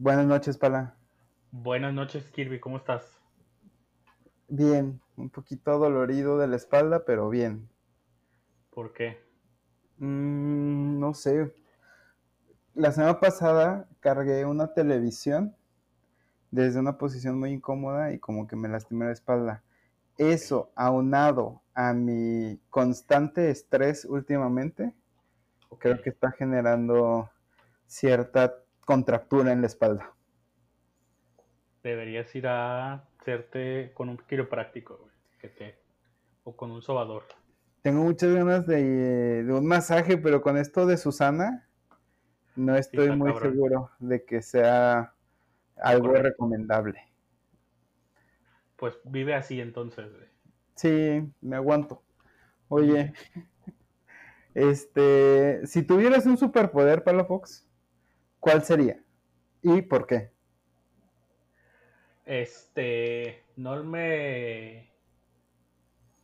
Buenas noches, Pala. Buenas noches, Kirby, ¿cómo estás? Bien, un poquito dolorido de la espalda, pero bien. ¿Por qué? Mm, no sé. La semana pasada cargué una televisión desde una posición muy incómoda y como que me lastimé la espalda. Eso, aunado a mi constante estrés últimamente, creo que está generando cierta contractura en la espalda. Deberías ir a hacerte con un quiropráctico, güey, que te, o con un sobador. Tengo muchas ganas de, de un masaje, pero con esto de Susana, no estoy muy cabrón. seguro de que sea algo Correcto. recomendable. Pues vive así entonces, güey. Sí, me aguanto. Oye, este, si tuvieras un superpoder, Palafox, ¿cuál sería? ¿Y por qué? Este, no me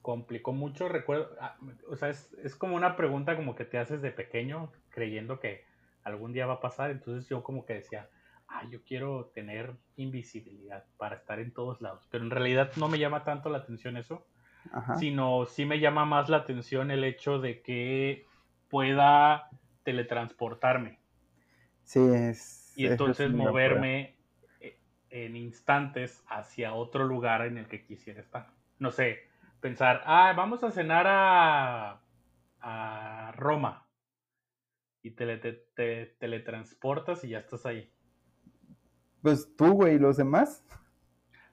complicó mucho, recuerdo, ah, o sea, es, es como una pregunta como que te haces de pequeño, creyendo que algún día va a pasar, entonces yo como que decía, ah, yo quiero tener invisibilidad para estar en todos lados, pero en realidad no me llama tanto la atención eso, Ajá. sino sí me llama más la atención el hecho de que pueda teletransportarme Sí, es. y es entonces moverme eh, en instantes hacia otro lugar en el que quisiera estar. No sé, pensar, ah, vamos a cenar a, a Roma y tele- te, te- teletransportas y ya estás ahí. Pues tú, güey, y los demás.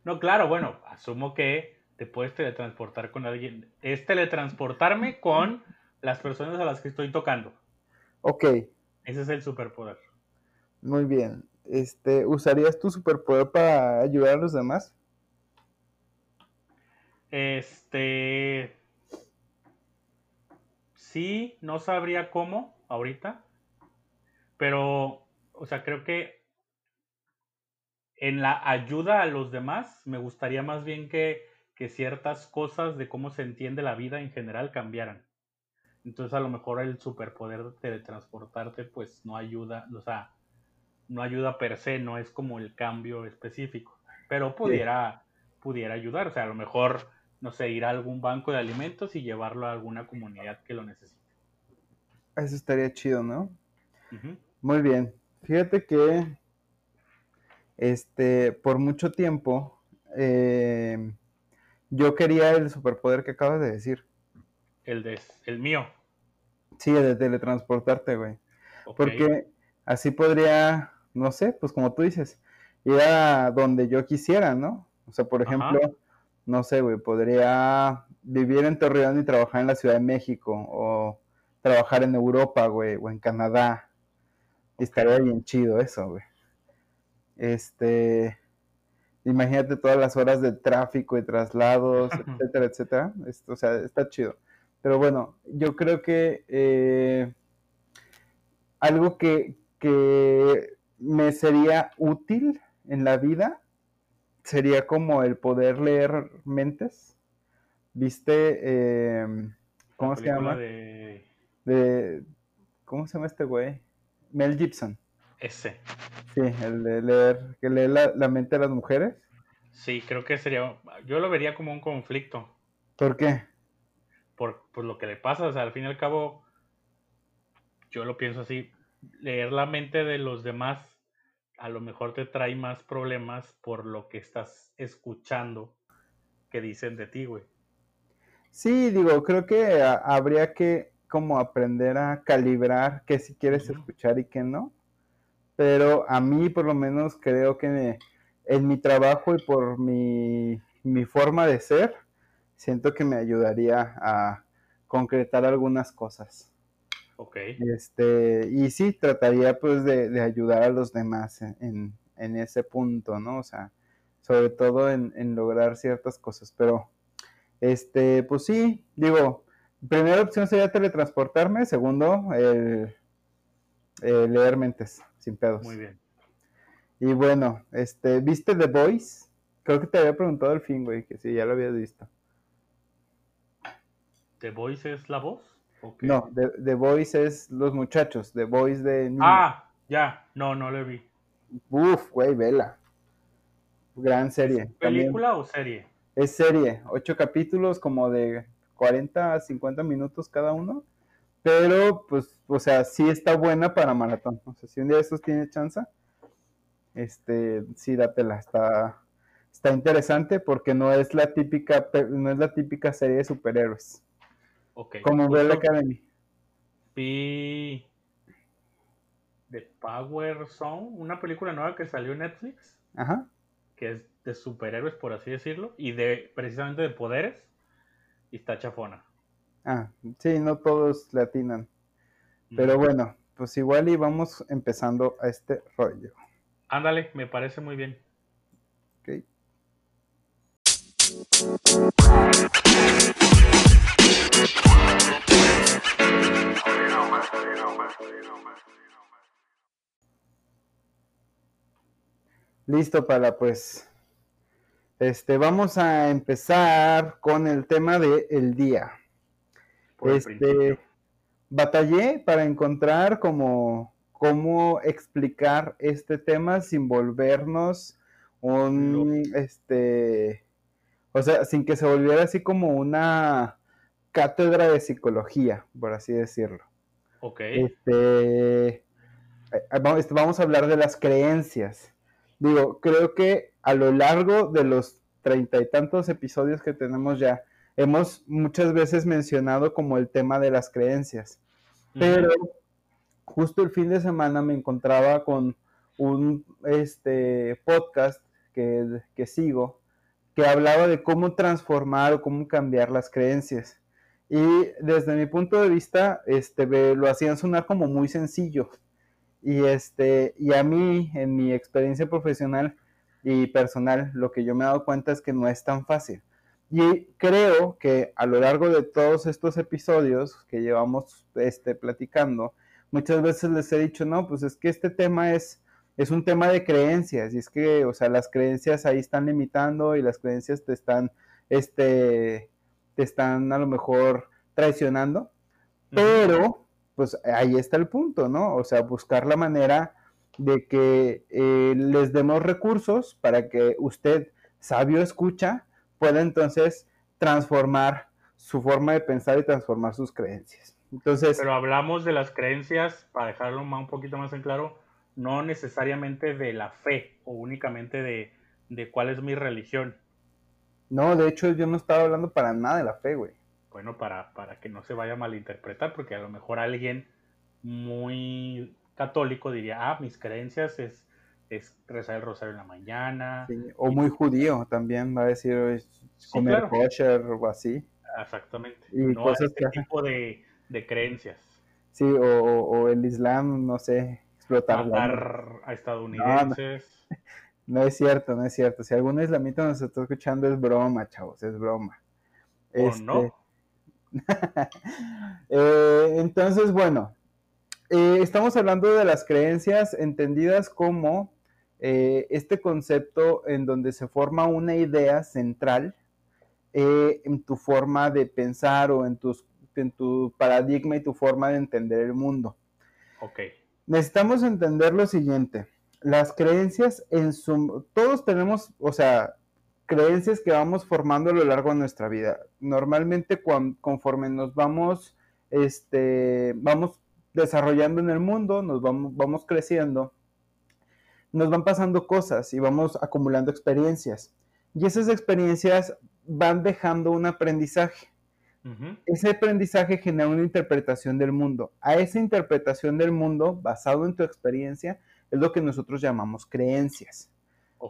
No, claro, bueno, asumo que te puedes teletransportar con alguien. Es teletransportarme con las personas a las que estoy tocando. Ok, Ese es el superpoder. Muy bien. Este, ¿usarías tu superpoder para ayudar a los demás? Este. Sí, no sabría cómo ahorita. Pero, o sea, creo que en la ayuda a los demás me gustaría más bien que, que ciertas cosas de cómo se entiende la vida en general cambiaran. Entonces a lo mejor el superpoder de teletransportarte pues no ayuda, o sea, no ayuda per se, no es como el cambio específico, pero pudiera, pudiera ayudar, o sea, a lo mejor, no sé, ir a algún banco de alimentos y llevarlo a alguna comunidad que lo necesite. Eso estaría chido, ¿no? Muy bien. Fíjate que este, por mucho tiempo, eh, yo quería el superpoder que acabas de decir. El, de, el mío. Sí, el de teletransportarte, güey. Porque así podría, no sé, pues como tú dices, ir a donde yo quisiera, ¿no? O sea, por Ajá. ejemplo, no sé, güey, podría vivir en Torreón y trabajar en la Ciudad de México, o trabajar en Europa, güey, o en Canadá. Y estaría bien chido eso, güey. Este, imagínate todas las horas de tráfico y traslados, etcétera, etcétera. Esto, o sea, está chido. Pero bueno, yo creo que eh, algo que, que me sería útil en la vida sería como el poder leer mentes. ¿Viste? Eh, ¿Cómo La se llama? de De, ¿Cómo se llama este güey? Mel Gibson. ese. Sí, el de leer, que lee la, la mente de las mujeres. Sí, creo que sería, yo lo vería como un conflicto. ¿Por qué? por, por lo que le pasa. O sea, al fin y al cabo, yo lo pienso así, leer la mente de los demás a lo mejor te trae más problemas por lo que estás escuchando que dicen de ti, güey. Sí, digo, creo que a- habría que como aprender a calibrar qué si quieres escuchar y qué no. Pero a mí por lo menos creo que me- en mi trabajo y por mi, mi forma de ser, siento que me ayudaría a concretar algunas cosas. Ok. Este, y sí, trataría pues de, de ayudar a los demás en, en- ese punto, ¿no? O sea, sobre todo en, en lograr ciertas cosas. Pero, este, pues sí, digo, primera opción sería teletransportarme, segundo, el, el leer mentes, sin pedos. Muy bien. Y bueno, este, ¿viste The Voice? Creo que te había preguntado al fin, güey, que si ya lo habías visto. ¿The Voice es la voz? No, The, The Voice es los muchachos, The Voice de niños. Ah, ya. No, no lo vi. Uf, güey, vela. Gran serie. ¿Película o serie? Es serie, ocho capítulos como de 40 a 50 minutos cada uno. Pero, pues, o sea, sí está buena para maratón. O sea, si un día de estos tiene chance, este, sí, dátela. Está, está interesante porque no es la típica, no es la típica serie de superhéroes. Okay. Como Bell Academy. Vi The Power Zone, una película nueva que salió en Netflix. Ajá. Que es de superhéroes, por así decirlo, y de precisamente de poderes. Y está chafona. Ah, sí, no todos le atinan. Pero bueno, pues igual y vamos empezando a este rollo. Ándale, me parece muy bien. Ok. Listo para pues. Este, vamos a empezar con el tema de el día. este, batallé para encontrar como cómo explicar este tema sin volvernos un, este, o sea, sin que se volviera así como una cátedra de psicología, por así decirlo. Ok. Este, eh, este vamos a hablar de las creencias. Digo, creo que a lo largo de los treinta y tantos episodios que tenemos ya, hemos muchas veces mencionado como el tema de las creencias. Pero justo el fin de semana me encontraba con un este, podcast que, que sigo que hablaba de cómo transformar o cómo cambiar las creencias. Y desde mi punto de vista, este, lo hacían sonar como muy sencillo. Y, este, y a mí, en mi experiencia profesional y personal, lo que yo me he dado cuenta es que no es tan fácil. Y creo que a lo largo de todos estos episodios que llevamos este, platicando, muchas veces les he dicho, no, pues es que este tema es, es un tema de creencias, y es que, o sea, las creencias ahí están limitando y las creencias te están, este, te están a lo mejor traicionando, pero pues ahí está el punto, ¿no? O sea, buscar la manera de que eh, les demos recursos para que usted, sabio escucha, pueda entonces transformar su forma de pensar y transformar sus creencias. Entonces, Pero hablamos de las creencias, para dejarlo un poquito más en claro, no necesariamente de la fe o únicamente de, de cuál es mi religión. No, de hecho yo no estaba hablando para nada de la fe, güey. Bueno, para, para que no se vaya a malinterpretar, porque a lo mejor alguien muy católico diría, ah, mis creencias es, es rezar el rosario en la mañana. o muy judío también va a decir comer kosher o así. Exactamente. Y no cosas este tipo de, de, creencias. Sí, o, o, el Islam, no sé, explotar. Matar a estadounidenses. No, es cierto, no es cierto. Si algún islamita nos está escuchando, es broma, chavos, es broma. ¿O no? Este, eh, entonces, bueno, eh, estamos hablando de las creencias entendidas como eh, este concepto en donde se forma una idea central en tu forma de pensar o en, tus, en tu paradigma y tu forma de entender el mundo. Ok. Necesitamos entender lo siguiente. Las creencias en su... Todos tenemos, o sea, creencias que vamos formando a lo largo de nuestra vida. Normalmente conforme nos vamos, este, vamos desarrollando en el mundo, nos vamos, vamos creciendo, nos van pasando cosas y vamos acumulando experiencias. Y esas experiencias van dejando un aprendizaje. Ese aprendizaje genera una interpretación del mundo. A esa interpretación del mundo, basado en tu experiencia, es lo que nosotros llamamos creencias.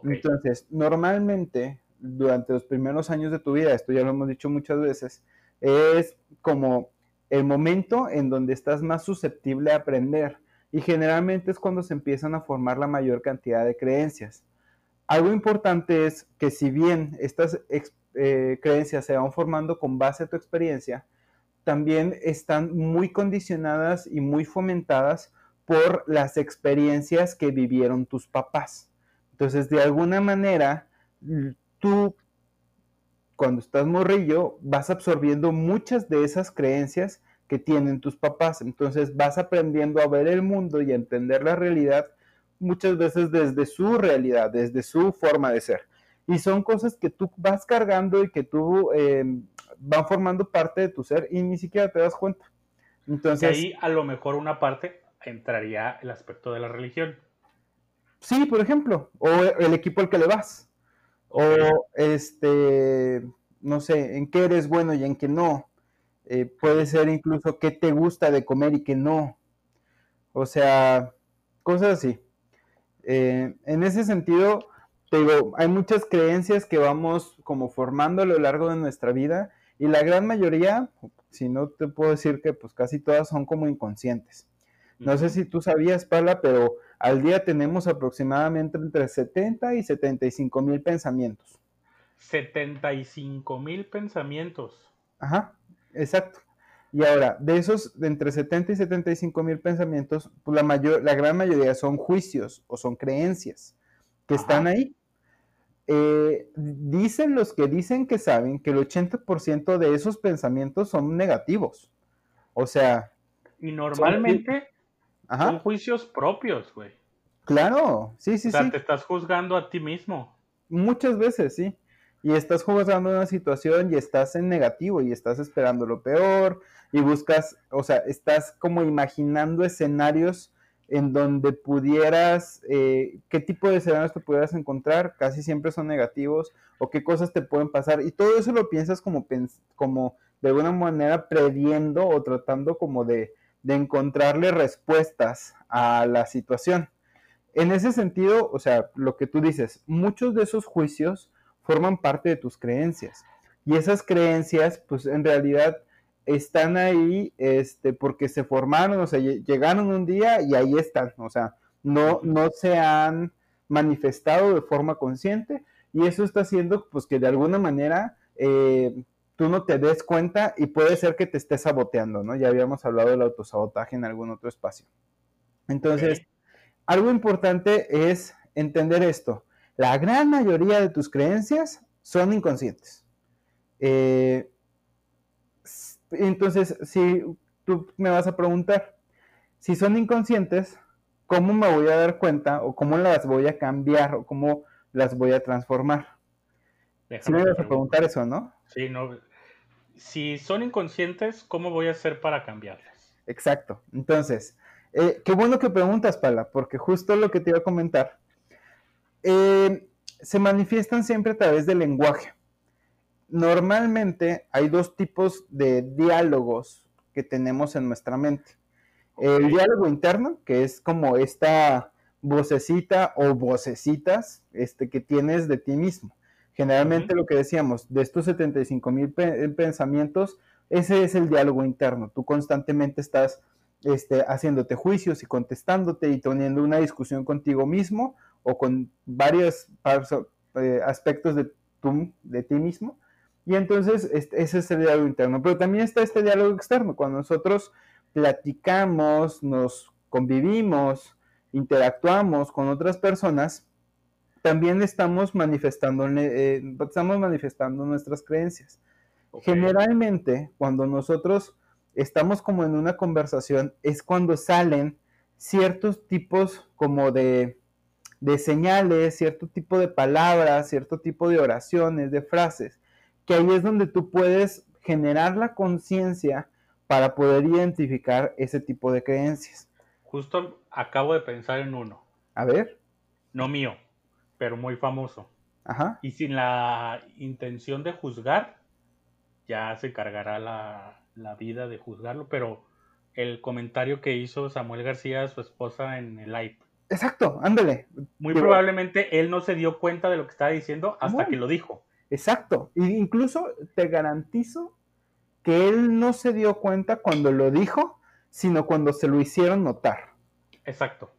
Entonces, normalmente durante los primeros años de tu vida, esto ya lo hemos dicho muchas veces, es como el momento en donde estás más susceptible a aprender y generalmente es cuando se empiezan a formar la mayor cantidad de creencias. Algo importante es que si bien estas eh, creencias se van formando con base a tu experiencia, también están muy condicionadas y muy fomentadas por las experiencias que vivieron tus papás. Entonces, de alguna manera, tú, cuando estás morrillo, vas absorbiendo muchas de esas creencias que tienen tus papás. Entonces vas aprendiendo a ver el mundo y a entender la realidad muchas veces desde su realidad, desde su forma de ser. Y son cosas que tú vas cargando y que tú em, van formando parte de tu ser y ni siquiera te das cuenta. Entonces, ahí a lo mejor una parte entraría el aspecto de la religión. Sí, por ejemplo, o el equipo al que le vas. O este, no sé, en qué eres bueno y en qué no. Eh, puede ser incluso qué te gusta de comer y qué no. O sea, cosas así. Eh, en ese sentido, te digo, hay muchas creencias que vamos como formando a lo largo de nuestra vida y la gran mayoría, si no te puedo decir que pues casi todas son como inconscientes. No sé si tú sabías, Pala, pero al día tenemos aproximadamente entre 70 y 75 mil pensamientos. 75 mil pensamientos. Ajá, exacto. Y ahora, de esos, de entre 70 y 75 mil pensamientos, pues la, mayor, la gran mayoría son juicios o son creencias que están ahí. Eh, dicen los que dicen que saben que el 80% de esos pensamientos son negativos. O sea... Y normalmente son, juicios propios, güey. Claro, sí, sí, o sea, te estás juzgando a ti mismo. Muchas veces, sí. Y estás juzgando una situación y estás en negativo y estás esperando lo peor y buscas, o sea, estás como imaginando escenarios en donde pudieras, eh, qué tipo de escenarios te pudieras encontrar, casi siempre son negativos, o qué cosas te pueden pasar, y todo eso lo piensas como, como de alguna manera previendo o tratando como de, de encontrarle respuestas a la situación. En ese sentido, o sea, lo que tú dices, muchos de esos juicios forman parte de tus creencias, y esas creencias, pues en realidad, están ahí este, porque se formaron, o sea, llegaron un día y ahí están, o sea, no, no se han manifestado de forma consciente y eso está haciendo pues que de alguna manera eh, tú no te des cuenta y puede ser que te estés saboteando, ¿no? Ya habíamos hablado del autosabotaje en algún otro espacio. Entonces, algo importante es entender esto. La gran mayoría de tus creencias son inconscientes. Eh, entonces, si tú me vas a preguntar, si son inconscientes, ¿cómo me voy a dar cuenta o cómo las voy a cambiar o cómo las voy a transformar? si me vas a preguntar eso, ¿no? Sí, no. Si son inconscientes, ¿cómo voy a hacer para cambiarlas? Exacto. Entonces, eh, qué bueno que preguntas, Pala, porque justo lo que te iba a comentar. Eh, se manifiestan siempre a través del lenguaje normalmente hay dos tipos de diálogos que tenemos en nuestra mente. El diálogo interno, que es como esta vocecita o vocecitas este, que tienes de ti mismo. Generalmente lo que decíamos, de estos 75 mil pensamientos, ese es el diálogo interno. Tú constantemente estás este, haciéndote juicios y contestándote y teniendo una discusión contigo mismo o con varios eh, aspectos de, de ti mismo y entonces ese es el diálogo interno. Pero también está este diálogo externo, cuando nosotros platicamos, nos convivimos, interactuamos con otras personas, también estamos manifestando, eh, estamos manifestando nuestras creencias. Generalmente, cuando nosotros estamos como en una conversación, es cuando salen ciertos tipos como de, de señales, cierto tipo de palabras, cierto tipo de oraciones, de frases, que ahí es donde tú puedes generar la conciencia para poder identificar ese tipo de creencias. Justo acabo de pensar en uno. A ver. No mío, pero muy famoso. Ajá. Y sin la intención de juzgar, ya se cargará la, la vida de juzgarlo, pero el comentario que hizo Samuel García, su esposa, en el live. Exacto, ándale. Muy probablemente él no se dio cuenta de lo que estaba diciendo hasta que lo dijo. Exacto. E incluso te garantizo que él no se dio cuenta cuando lo dijo, sino cuando se lo hicieron notar. Exacto.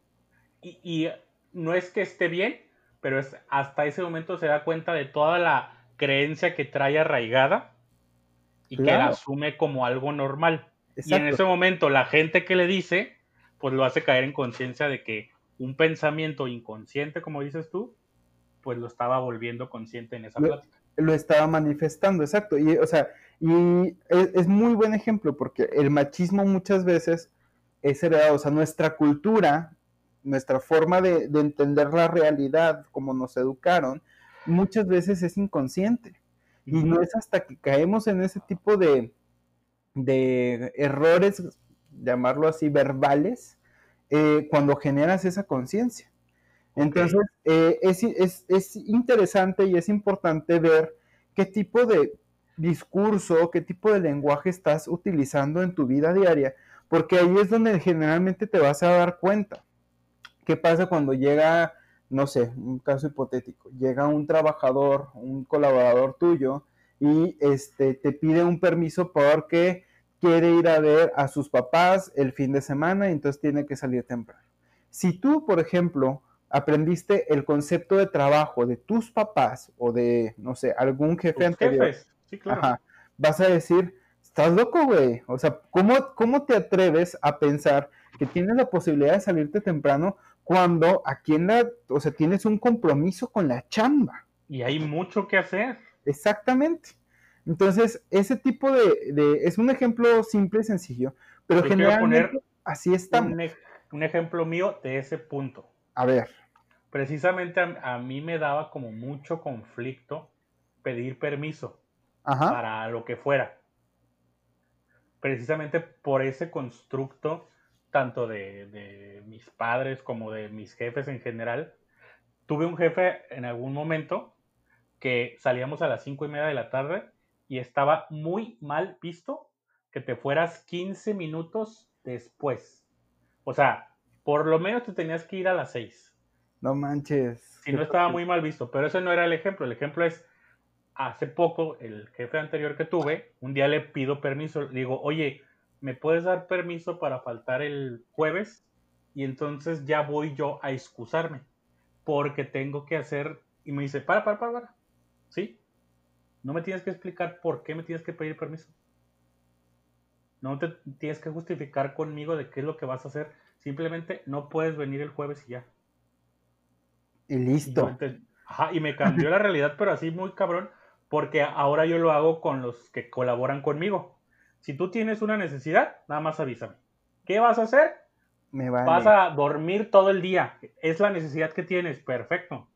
Y, no es que esté bien, pero es hasta ese momento se da cuenta de toda la creencia que trae arraigada y que la asume como algo normal. Y en ese momento la gente que le dice, pues lo hace caer en conciencia de que un pensamiento inconsciente, como dices tú, pues lo estaba volviendo consciente en esa plática lo estaba manifestando, exacto. Y, o sea, y es, muy buen ejemplo porque el machismo muchas veces es heredado, o sea, nuestra cultura nuestra forma de, entender la realidad, como nos educaron, muchas veces es inconsciente. Y no es hasta que caemos en ese tipo de, de errores, llamarlo así, verbales, eh, cuando generas esa conciencia. Entonces, eh, es, es, es, interesante y es importante ver qué tipo de discurso, qué tipo de lenguaje estás utilizando en tu vida diaria, porque ahí es donde generalmente te vas a dar cuenta. ¿Qué pasa cuando llega, no sé, un caso hipotético, llega un trabajador, un colaborador tuyo y este, te pide un permiso porque quiere ir a ver a sus papás el fin de semana y entonces tiene que salir temprano. Si tú, por ejemplo, aprendiste el concepto de trabajo de tus papás o de, no sé, algún jefe anterior, sí, claro. vas a decir, estás loco, güey. O sea, ¿cómo, ¿cómo te atreves a pensar que tienes la posibilidad de salirte temprano cuando aquí en la, o sea, tienes un compromiso con la chamba? Y hay mucho que hacer. Exactamente. Entonces, ese tipo de, es un ejemplo simple y sencillo, pero generalmente así está. Un, un, ejemplo mío de ese punto. A ver. Precisamente a, mí me daba como mucho conflicto pedir permiso para lo que fuera. Precisamente por ese constructo, tanto de, de mis padres como de mis jefes en general. Tuve un jefe en algún momento que salíamos a las cinco y media de la tarde y estaba muy mal visto que te fueras 15 minutos después. O sea, por lo menos te tenías que ir a las 6. No manches. Si no estaba muy mal visto, pero ese no era el ejemplo. El ejemplo es, hace poco, el jefe anterior que tuve, un día le pido permiso, le digo, oye, ¿me puedes dar permiso para faltar el jueves? Y entonces ya voy yo a excusarme, porque tengo que hacer, y me dice, para, para, para, para, ¿sí? No me tienes que explicar por qué me tienes que pedir permiso. No te tienes que justificar conmigo de qué es lo que vas a hacer. Simplemente no puedes venir el jueves y ya. Y listo. Y, me cambió la realidad, pero así muy cabrón, porque ahora yo lo hago con los que colaboran conmigo. Si tú tienes una necesidad, nada más avísame. ¿Qué vas a hacer? Me Vas a dormir todo el día. Es la necesidad que tienes. Perfecto.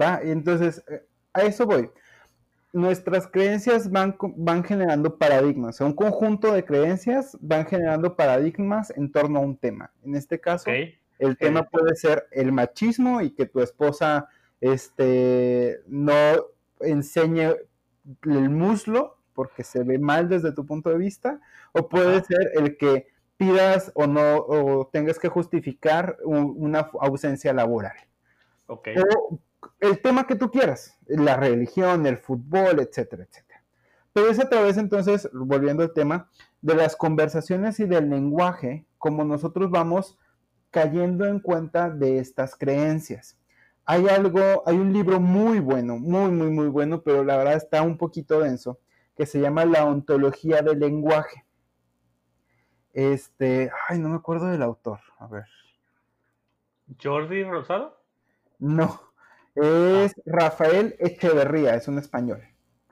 Va, y entonces, eh, a eso voy nuestras creencias van, van generando paradigmas. un conjunto de creencias van generando paradigmas en torno a un tema. En este caso, el tema puede ser el machismo y que tu esposa este, no enseñe el muslo porque se ve mal desde tu punto de vista, o puede ser el que pidas o no o tengas que justificar una ausencia laboral. Okay el tema que tú quieras, la religión, el fútbol, etcétera, etcétera. Pero es a través entonces, volviendo al tema, de las conversaciones y del lenguaje, como nosotros vamos cayendo en cuenta de estas creencias. Hay algo, hay un libro muy bueno, muy, muy, muy bueno, pero la verdad está un poquito denso, que se llama La ontología del lenguaje. Este, ay, no me acuerdo del autor, a ver. ¿Jordi Rosado? No, es Rafael Echeverría, es un español.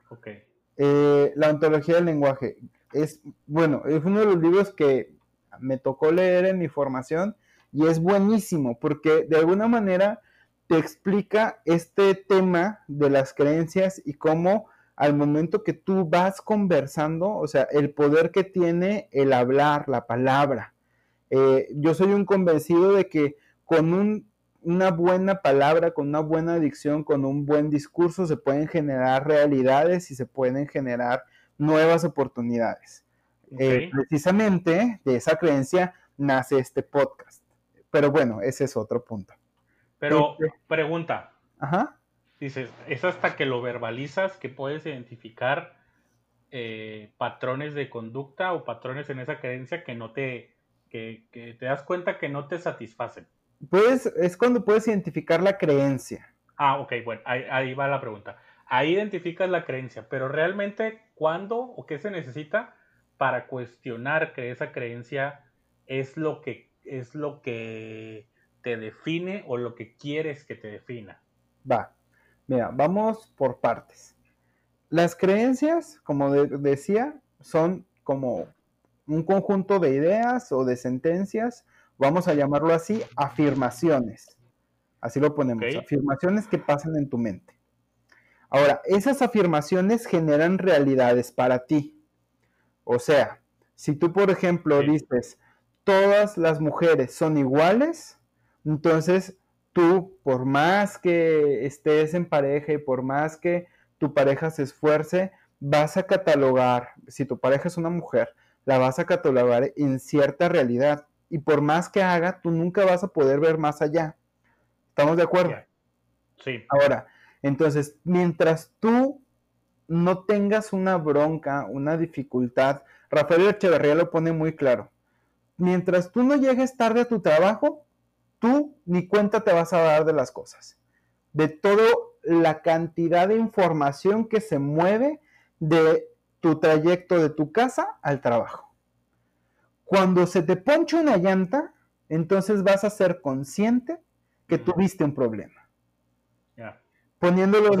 Ok. Eh, la ontología del lenguaje. Es, bueno, es uno de los libros que me tocó leer en mi formación y es buenísimo porque de alguna manera te explica este tema de las creencias y cómo al momento que tú vas conversando, o sea, el poder que tiene el hablar, la palabra. Eh, yo soy un convencido de que con un una buena palabra, con una buena dicción, con un buen discurso, se pueden generar realidades y se pueden generar nuevas oportunidades. Eh, precisamente de esa creencia nace este podcast. Pero bueno, ese es otro punto. Pero este pregunta. Ajá. Dices, es hasta que lo verbalizas que puedes identificar eh, patrones de conducta o patrones en esa creencia que no te, que te das cuenta que no te satisfacen. Puedes, es cuando puedes identificar la creencia. Ah, ok, bueno, ahí, va la pregunta. Ahí identificas la creencia, pero realmente, ¿cuándo o qué se necesita para cuestionar que esa creencia es lo que, es lo que te define o lo que quieres que te defina? Va, mira, vamos por partes. Las creencias, como decía, son como un conjunto de ideas o de sentencias vamos a llamarlo así, afirmaciones. Así lo ponemos, afirmaciones que pasan en tu mente. Ahora, esas afirmaciones generan realidades para ti. O sea, si tú, por ejemplo, dices, todas las mujeres son iguales, entonces tú, por más que estés en pareja y por más que tu pareja se esfuerce, vas a catalogar, si tu pareja es una mujer, la vas a catalogar en cierta realidad. Y por más que haga, tú nunca vas a poder ver más allá. ¿Estamos de acuerdo? Sí. Ahora, entonces, mientras tú no tengas una bronca, una dificultad, Rafael Echeverría lo pone muy claro. Mientras tú no llegues tarde a tu trabajo, tú ni cuenta te vas a dar de las cosas. De toda la cantidad de información que se mueve de tu trayecto de tu casa al trabajo. Cuando se te poncha una llanta, entonces vas a ser consciente que tuviste un problema. Poniéndolo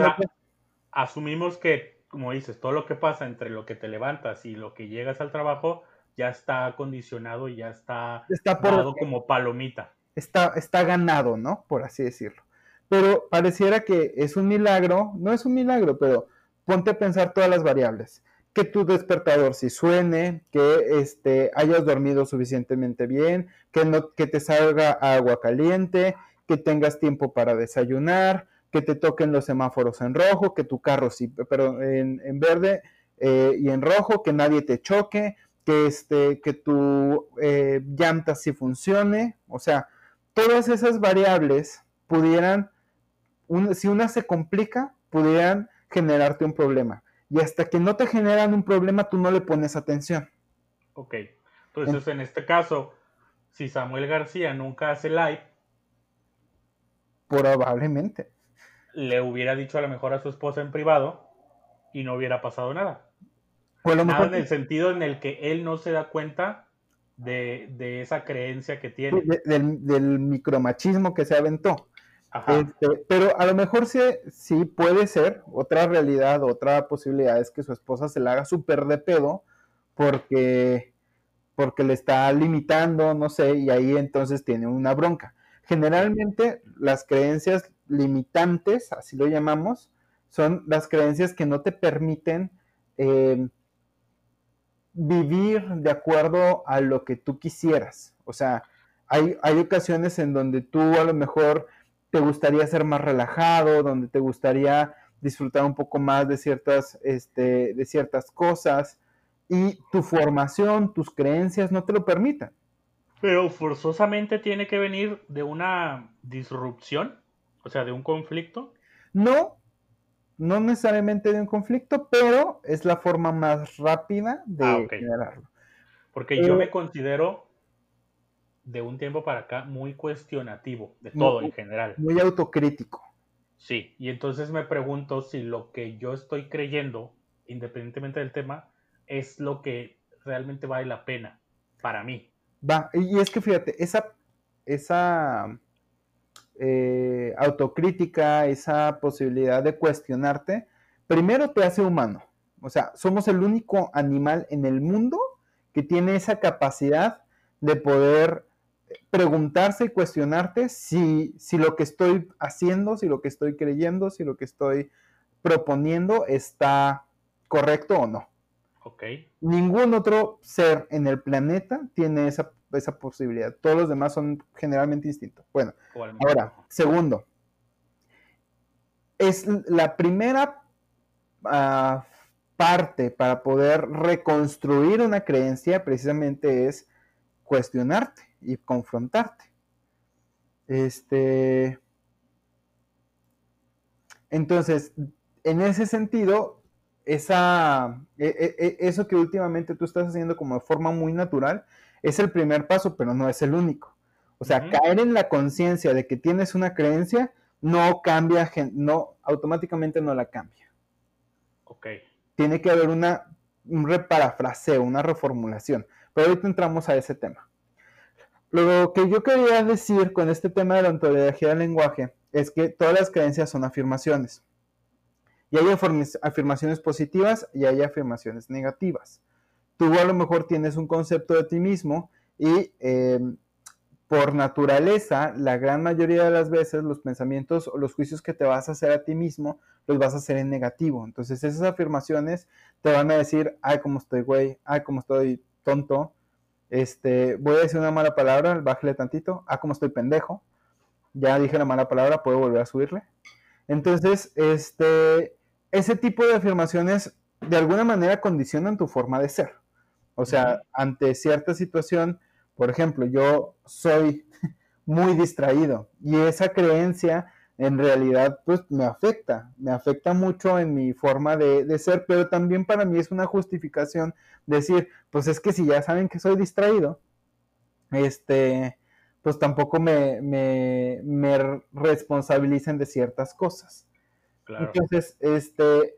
asumimos que, como dices, todo lo que pasa entre lo que te levantas y lo que llegas al trabajo ya está acondicionado y ya está, está como palomita. Está, está ganado, ¿no? Por así decirlo. Pero pareciera que es un milagro, no es un milagro, pero ponte a pensar todas las variables. Que tu despertador si suene, que este, hayas dormido suficientemente bien, que, no, que te salga agua caliente, que tengas tiempo para desayunar, que te toquen los semáforos en rojo, que tu carro sí, pero en, verde eh, y en rojo, que nadie te choque, que, este, que tu eh, llanta sí funcione. O sea, todas esas variables pudieran, si una se complica, pudieran generarte un problema. Y hasta que no te generan un problema, tú no le pones atención. Ok. Entonces, en este caso, si Samuel García nunca hace live, probablemente. Le hubiera dicho a lo mejor a su esposa en privado y no hubiera pasado nada. O lo mejor... en el sentido en el que él no se da cuenta de, esa creencia que tiene. del, del, micromachismo que se aventó. Este, pero a lo mejor sí, sí puede ser otra realidad, otra posibilidad es que su esposa se la haga súper de pedo porque, porque le está limitando, no sé, y ahí entonces tiene una bronca. Generalmente las creencias limitantes, así lo llamamos, son las creencias que no te permiten em, vivir de acuerdo a lo que tú quisieras. O sea, hay, hay ocasiones en donde tú a lo mejor te gustaría ser más relajado, donde te gustaría disfrutar un poco más de ciertas, este, de ciertas cosas y tu formación, tus creencias no te lo permitan. Pero forzosamente tiene que venir de una disrupción, o sea, de un conflicto. No, no necesariamente de un conflicto, pero es la forma más rápida de ah, generarlo. Porque yo me considero de un tiempo para acá muy cuestionativo de todo en general. Muy autocrítico. Sí, y entonces me pregunto si lo que yo estoy creyendo, independientemente del tema, es lo que realmente vale la pena para mí. Va, y es que fíjate, esa, esa eh, autocrítica, esa posibilidad de cuestionarte, primero te hace humano. O sea, somos el único animal en el mundo que tiene esa capacidad de poder preguntarse y cuestionarte si, si lo que estoy haciendo, si lo que estoy creyendo, si lo que estoy proponiendo está correcto o no. Ok. Ningún otro ser en el planeta tiene esa, esa posibilidad. Todos los demás son generalmente instintos. Bueno, ahora, segundo, es la primera ah, parte para poder reconstruir una creencia precisamente es cuestionarte y confrontarte. Este. Entonces, en ese sentido, esa, e, e, e, eso que últimamente tú estás haciendo como de forma muy natural, es el primer paso, pero no es el único. O sea, caer en la conciencia de que tienes una creencia no cambia, no, automáticamente no la cambia. Ok. Tiene que haber una, un reparafraseo, una reformulación. Pero ahorita entramos a ese tema. Lo que yo quería decir con este tema de la ontología del lenguaje es que todas las creencias son afirmaciones. Y hay afirmaciones positivas y hay afirmaciones negativas. Tú a lo mejor tienes un concepto de ti mismo y em, por naturaleza, la gran mayoría de las veces los pensamientos o los juicios que te vas a hacer a ti mismo los vas a hacer en negativo. Entonces esas afirmaciones te van a decir, ay, cómo estoy güey, ay, cómo estoy tonto, este, voy a decir una mala palabra, bájale tantito, ah, cómo estoy pendejo, ya dije la mala palabra, puedo volver a subirle. Entonces, este, ese tipo de afirmaciones de alguna manera condicionan tu forma de ser. O sea, ante cierta situación, por ejemplo, yo soy muy distraído y esa creencia en realidad pues me afecta, me afecta mucho en mi forma de, ser, pero también para mí es una justificación decir, pues es que si ya saben que soy distraído, este, pues tampoco me, me, me responsabilicen de ciertas cosas. Entonces, este,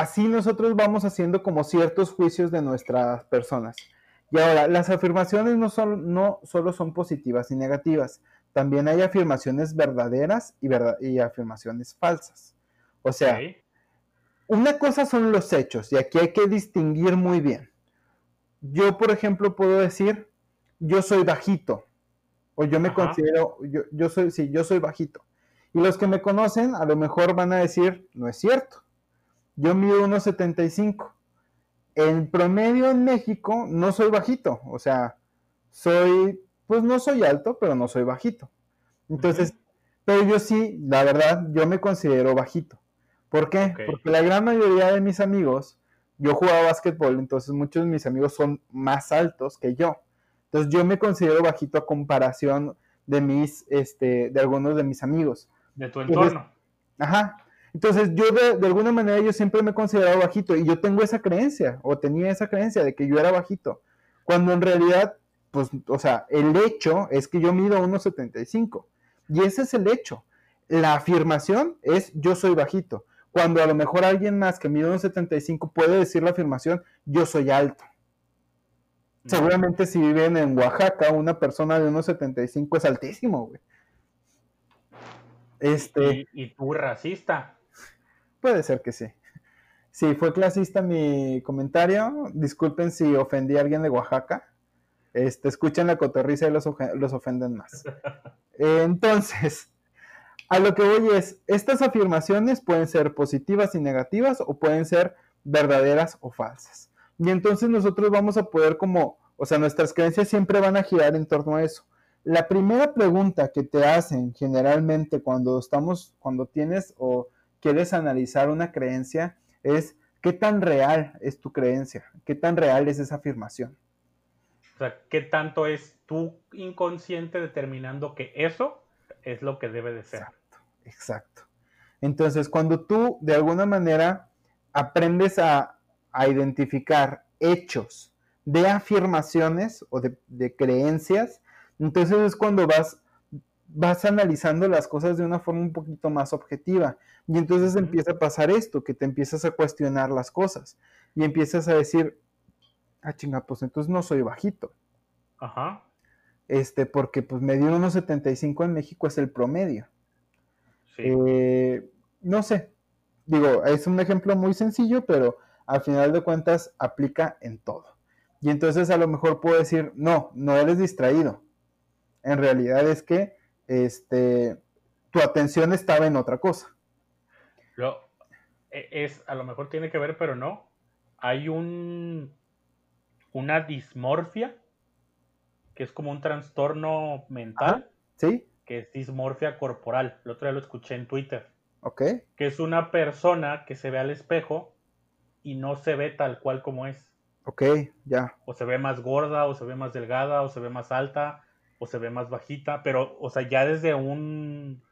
así nosotros vamos haciendo como ciertos juicios de nuestras personas. Y ahora, las afirmaciones no, son, no solo son positivas y negativas, también hay afirmaciones verdaderas y, y afirmaciones falsas. O sea, una cosa son los hechos y aquí hay que distinguir muy bien. Yo, por ejemplo, puedo decir, yo soy bajito o yo me considero, yo, yo soy, sí, yo soy bajito. Y los que me conocen a lo mejor van a decir, no es cierto. Yo mido 1,75. En promedio en México no soy bajito, o sea, soy pues no soy alto, pero no soy bajito. Entonces, pero yo sí, la verdad, yo me considero bajito. ¿Por qué? Porque la gran mayoría de mis amigos, yo jugaba básquetbol, entonces muchos de mis amigos son más altos que yo. Entonces yo me considero bajito a comparación de mis, este, de algunos de mis amigos. De tu entorno. ajá. Entonces yo de, de, alguna manera yo siempre me he considerado bajito y yo tengo esa creencia o tenía esa creencia de que yo era bajito. Cuando en realidad pues, o sea, el hecho es que yo mido 1,75 y ese es el hecho. La afirmación es yo soy bajito. Cuando a lo mejor alguien más que mide 1,75 puede decir la afirmación yo soy alto. Seguramente si viven en Oaxaca, una persona de 1,75 es altísimo, güey. Este, ¿Y, ¿Y tú racista? Puede ser que sí. Si fue clasista mi comentario, disculpen si ofendí a alguien de Oaxaca este, escuchan la cotorriza y los, ofenden más. entonces, a lo que voy es, estas afirmaciones pueden ser positivas y negativas o pueden ser verdaderas o falsas. Y entonces nosotros vamos a poder como, o sea, nuestras creencias siempre van a girar en torno a eso. La primera pregunta que te hacen generalmente cuando estamos, cuando tienes o quieres analizar una creencia es, ¿qué tan real es tu creencia? ¿Qué tan real es esa afirmación? O sea, ¿qué tanto es tu inconsciente determinando que eso es lo que debe de ser? Exacto, exacto. Entonces, cuando tú de alguna manera aprendes a, identificar hechos de afirmaciones o de, creencias, entonces es cuando vas, vas analizando las cosas de una forma un poquito más objetiva. Y entonces empieza a pasar esto, que te empiezas a cuestionar las cosas y empiezas a decir, ah, chinga, pues entonces no soy bajito. Ajá. Este, porque pues medir unos 75 en México es el promedio. Sí. Eh, no sé, digo, es un ejemplo muy sencillo, pero al final de cuentas aplica en todo. Y entonces a lo mejor puedo decir, no, no eres distraído. En realidad es que este, tu atención estaba en otra cosa. Lo, e, es, a lo mejor tiene que ver, pero no. Hay un una dismorfia, que es como un trastorno mental. sí. Que es dismorfia corporal. El otro día lo escuché en Twitter. Ok. Que es una persona que se ve al espejo y no se ve tal cual como es. Ok, ya. O se ve más gorda, o se ve más delgada, o se ve más alta, o se ve más bajita, pero, o sea, ya desde un,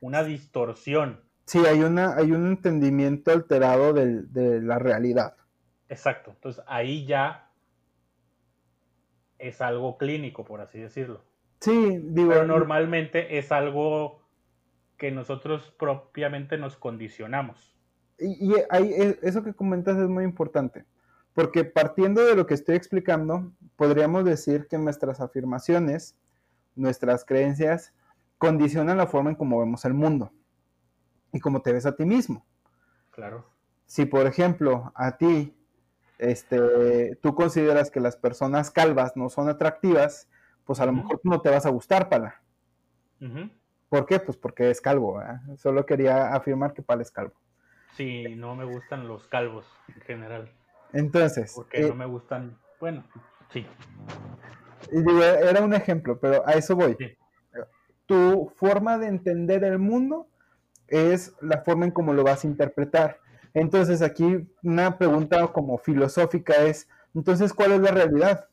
una distorsión. Sí, hay, una, hay un entendimiento alterado de la realidad. Exacto. Entonces ahí ya es algo clínico, por así decirlo. Sí, digo. Pero normalmente es algo que nosotros propiamente nos condicionamos. Y, e, eso que comentas es muy importante, porque partiendo de lo que estoy explicando, podríamos decir que nuestras afirmaciones, nuestras creencias, condicionan la forma en cómo vemos el mundo y cómo te ves a ti mismo. Claro. Si, por ejemplo, a ti este, tú consideras que las personas calvas no son atractivas, pues a lo mejor no te vas a gustar, Pala. ¿Por qué? Pues porque es calvo, Solo quería afirmar que Pala es calvo. Sí, no me gustan los calvos en general. Entonces. Porque no eh, me gustan. Bueno, sí. Era un ejemplo, pero a eso voy. Tu forma de entender el mundo es la forma en cómo lo vas a interpretar. Entonces aquí una pregunta como filosófica es, entonces, ¿cuál es la realidad?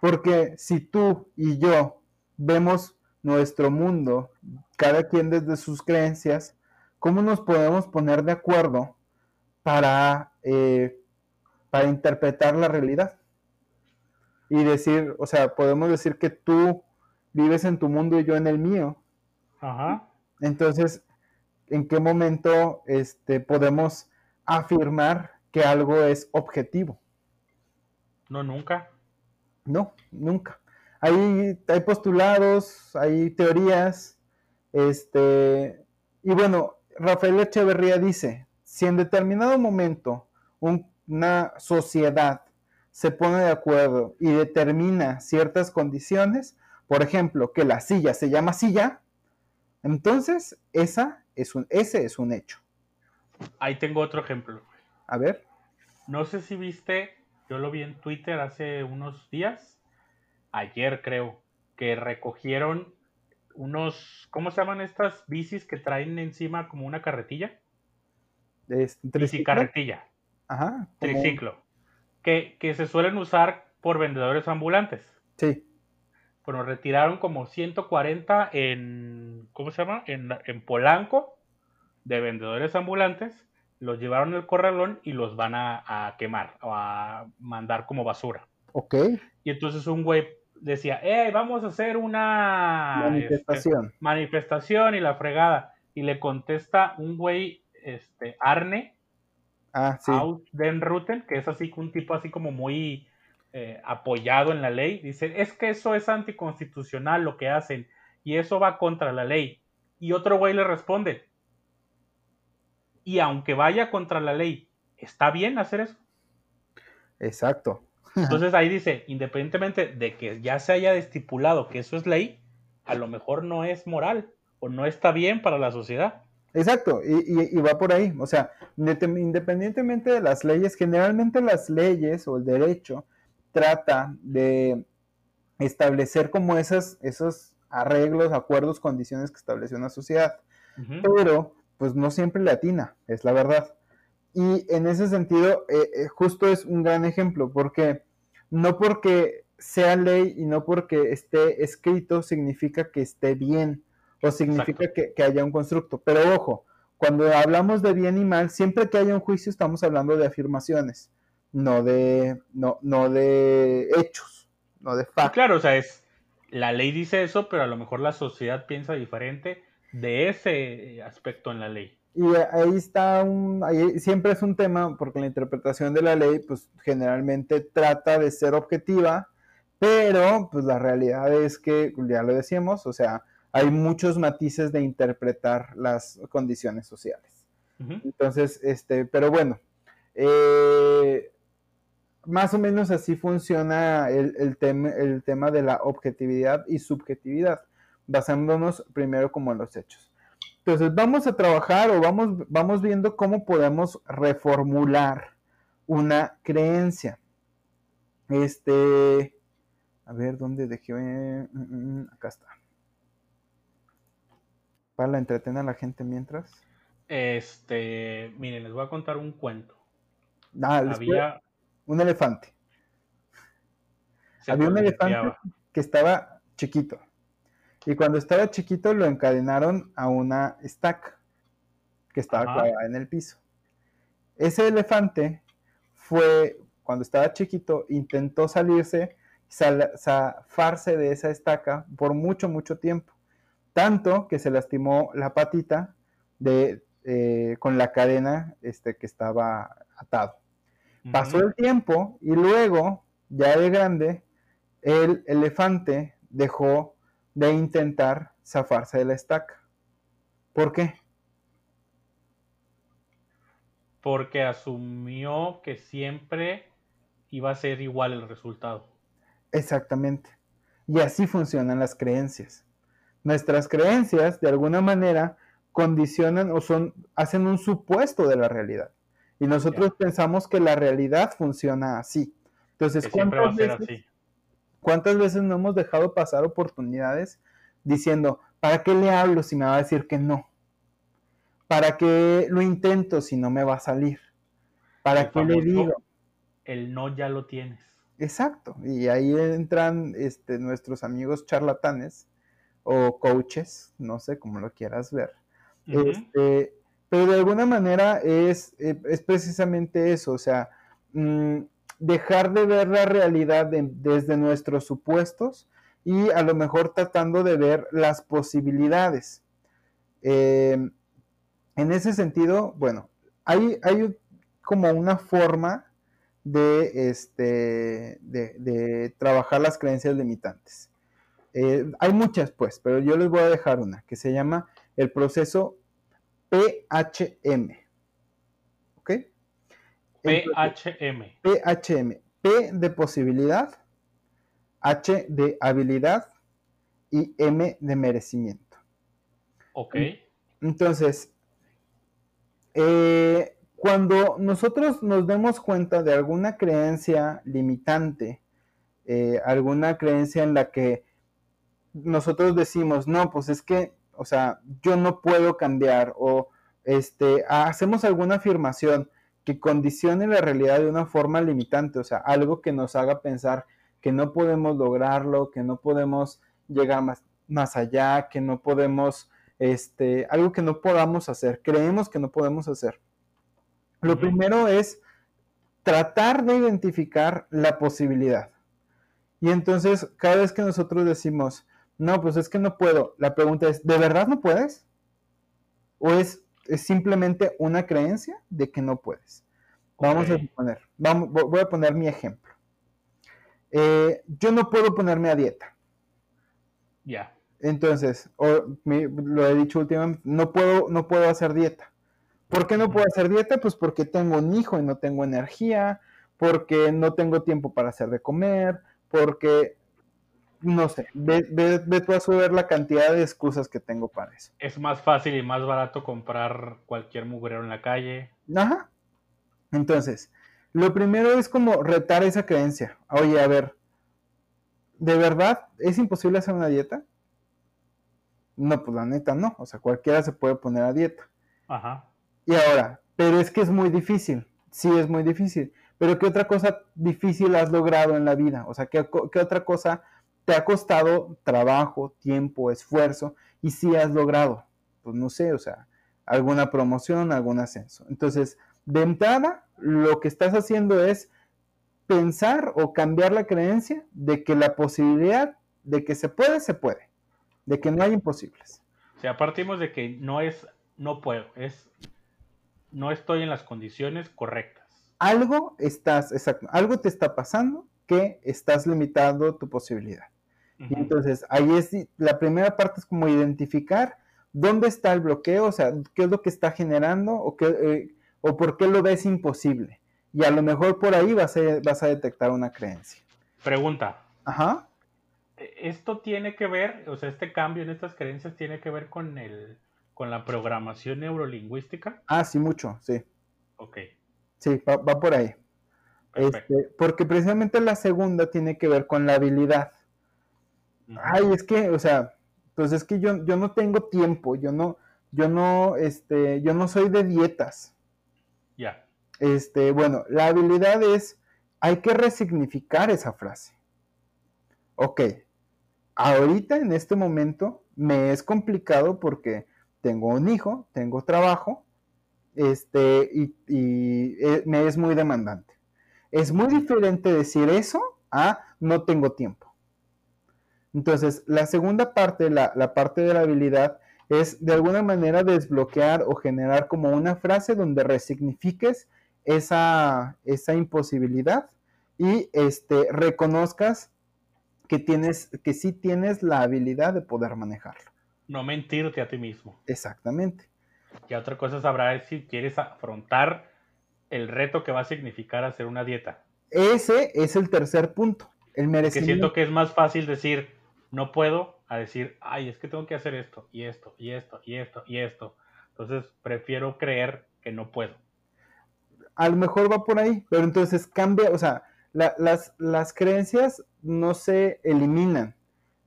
Porque si tú y yo vemos nuestro mundo, cada quien desde sus creencias, ¿cómo nos podemos poner de acuerdo para, eh, para interpretar la realidad? Y decir, o sea, podemos decir que tú vives en tu mundo y yo en el mío. Ajá. Entonces, ¿en qué momento este, podemos afirmar que algo es objetivo? No, nunca. No, nunca. Hay, hay postulados, hay teorías, este, y bueno, Rafael Echeverría dice, si en determinado momento una sociedad se pone de acuerdo y determina ciertas condiciones, por ejemplo, que la silla se llama silla, entonces esa es un, ese es un hecho. Ahí tengo otro ejemplo. A ver. No sé si viste, yo lo vi en Twitter hace unos días, ayer creo, que recogieron unos, ¿cómo se llaman estas bicis que traen encima como una carretilla? Bicicarretilla. Ajá. Triciclo. Que, que se suelen usar por vendedores ambulantes. Sí. Bueno, retiraron como 140 en, ¿cómo se llama? En, en Polanco, de vendedores ambulantes, los llevaron al corralón y los van a, quemar o a mandar como basura. Ok. Y entonces un güey decía, eh, vamos a hacer una manifestación. Este, manifestación y la fregada. Y le contesta un güey, este, Arne, ah, sí. Den Ruten, que es así, un tipo así como muy eh, apoyado en la ley. Dice, es que eso es anticonstitucional lo que hacen y eso va contra la ley. Y otro güey le responde, y aunque vaya contra la ley, ¿está bien hacer eso? Exacto. Entonces ahí dice, independientemente de que ya se haya estipulado que eso es ley, a lo mejor no es moral o no está bien para la sociedad. Exacto, y, va por ahí. O sea, independientemente de las leyes, generalmente las leyes o el derecho trata de establecer como esas, esos arreglos, acuerdos, condiciones que establece una sociedad. Pero pues no siempre le atina, es la verdad. Y en ese sentido, eh, eh, justo es un gran ejemplo, porque no porque sea ley y no porque esté escrito significa que esté bien o significa que, haya un constructo. Pero ojo, cuando hablamos de bien y mal, siempre que haya un juicio estamos hablando de afirmaciones, no de, no, no de hechos, no de factos. Claro, o sea, es, la ley dice eso, pero a lo mejor la sociedad piensa diferente de ese aspecto en la ley. Y ahí está un, ahí siempre es un tema, porque la interpretación de la ley, pues generalmente trata de ser objetiva, pero pues la realidad es que, ya lo decíamos, o sea, hay muchos matices de interpretar las condiciones sociales. Entonces, este, pero bueno, eh, más o menos así funciona el, el, el tema de la objetividad y subjetividad basándonos primero como en los hechos. Entonces vamos a trabajar o vamos, vamos viendo cómo podemos reformular una creencia. Este, a ver, ¿dónde dejé? Mm, mm, mm, acá está. Para entretener a la gente mientras. Este, miren, les voy a contar un cuento. Ah, Había un elefante. Había un elefante que estaba chiquito. Y cuando estaba chiquito lo encadenaron a una estaca que estaba clavada en el piso. Ese elefante fue, cuando estaba chiquito, intentó salirse, zafarse de esa estaca por mucho, mucho tiempo. Tanto que se lastimó la patita de, eh, con la cadena este, que estaba atado. Pasó el tiempo y luego, ya de grande, el elefante dejó de intentar zafarse de la estaca. ¿Por qué? Porque asumió que siempre iba a ser igual el resultado. Exactamente. Y así funcionan las creencias. Nuestras creencias, de alguna manera, condicionan o son, hacen un supuesto de la realidad. Y nosotros pensamos que la realidad funciona así. Entonces, ¿cuántas veces, ¿cuántas veces no hemos dejado pasar oportunidades diciendo, ¿para qué le hablo si me va a decir que no? ¿Para qué lo intento si no me va a salir? ¿Para qué le digo? El no ya lo tienes. Exacto. Y ahí entran este, nuestros amigos charlatanes o coaches, no sé cómo lo quieras ver. este, pero de alguna manera es, eh, es precisamente eso, o sea, mm, dejar de ver la realidad desde nuestros supuestos y a lo mejor tratando de ver las posibilidades. Eh, en ese sentido, bueno, hay, hay como una forma de, este, de, trabajar las creencias limitantes. Eh, hay muchas, pues, pero yo les voy a dejar una que se llama el proceso PHM. ¿Ok? PHM. PHM. P de posibilidad, H de habilidad y M de merecimiento. Ok. Entonces, eh, cuando nosotros nos demos cuenta de alguna creencia limitante, eh, alguna creencia en la que nosotros decimos, no, pues es que, o sea, yo no puedo cambiar o este, hacemos alguna afirmación que condicione la realidad de una forma limitante, o sea, algo que nos haga pensar que no podemos lograrlo, que no podemos llegar más, más allá, que no podemos, este, algo que no podamos hacer, creemos que no podemos hacer. Lo primero es tratar de identificar la posibilidad. Y entonces, cada vez que nosotros decimos, no, pues es que no puedo, la pregunta es, ¿de verdad no puedes? ¿O es, simplemente una creencia de que no puedes? Vamos a poner, vamos, voy a poner mi ejemplo. Eh, yo no puedo ponerme a dieta. Ya. Entonces, lo he dicho últimamente, no puedo, no puedo hacer dieta. ¿Por qué no puedo hacer dieta? Pues porque tengo un hijo y no tengo energía, porque no tengo tiempo para hacer de comer, porque, no sé, ve, tú a subir la cantidad de excusas que tengo para eso. Es más fácil y más barato comprar cualquier mugrero en la calle. Ajá. Entonces, lo primero es como retar esa creencia. Oye, a ver, ¿de verdad es imposible hacer una dieta? No, pues la neta no. O sea, cualquiera se puede poner a dieta. Ajá. Y ahora, pero es que es muy difícil. Sí, es muy difícil. Pero ¿qué otra cosa difícil has logrado en la vida? O sea, ¿qué, otra cosa te ha costado trabajo, tiempo, esfuerzo y sí has logrado? Pues no sé, o sea, alguna promoción, algún ascenso. Entonces, de entrada, lo que estás haciendo es pensar o cambiar la creencia de que la posibilidad de que se puede, se puede. De que no hay imposibles. O sea, partimos de que no es no puedo, es no estoy en las condiciones correctas. Algo estás, exacto, algo te está pasando que estás limitando tu posibilidad. Entonces, ahí es, la primera parte es como identificar dónde está el bloqueo, o sea, qué es lo que está generando o, qué, eh, o por qué lo ves imposible. Y a lo mejor por ahí vas a, vas a detectar una creencia. Pregunta. Ajá. E, ¿Esto tiene que ver, o sea, este cambio en estas creencias tiene que ver con el, con la programación neurolingüística? Ah, sí, mucho, sí. Ok. Sí, va, por ahí. Este, porque precisamente la segunda tiene que ver con la habilidad. Ay, es que, o sea, pues es que yo, yo no tengo tiempo, yo no, yo no, este, yo no soy de dietas. Ya. Este, bueno, la habilidad es, hay que resignificar esa frase. Ok, ahorita en este momento me es complicado porque tengo un hijo, tengo trabajo, este, y, eh, me es muy demandante. Es muy diferente decir eso a no tengo tiempo. Entonces, la segunda parte, la, la parte de la habilidad, es de alguna manera desbloquear o generar como una frase donde resignifiques esa, esa imposibilidad y este, reconozcas que, tienes, que sí tienes la habilidad de poder manejarlo no mentirte a ti mismo. Exactamente. Y otra cosa sabrá si quieres afrontar el reto que va a significar hacer una dieta. Ese es el tercer punto. el merecimiento. Que siento que es más fácil decir no puedo a decir, ay, es que tengo que hacer esto y esto y esto y esto y esto. Entonces prefiero creer que no puedo. A lo mejor va por ahí, pero entonces cambia, o sea, las, las creencias no se eliminan.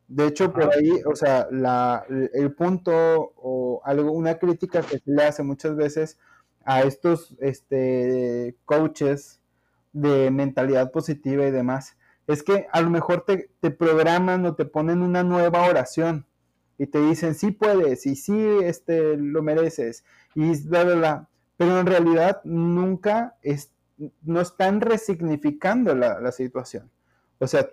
De hecho, por ahí, o sea, la, el punto o algo, una crítica que se le hace muchas veces a estos este, coaches de mentalidad positiva y demás, es que a lo mejor te, te programan o te ponen una nueva oración y te dicen, sí puedes y sí este, lo mereces y bla, bla, bla. Pero en realidad nunca es, no están resignificando la, situación. O sea,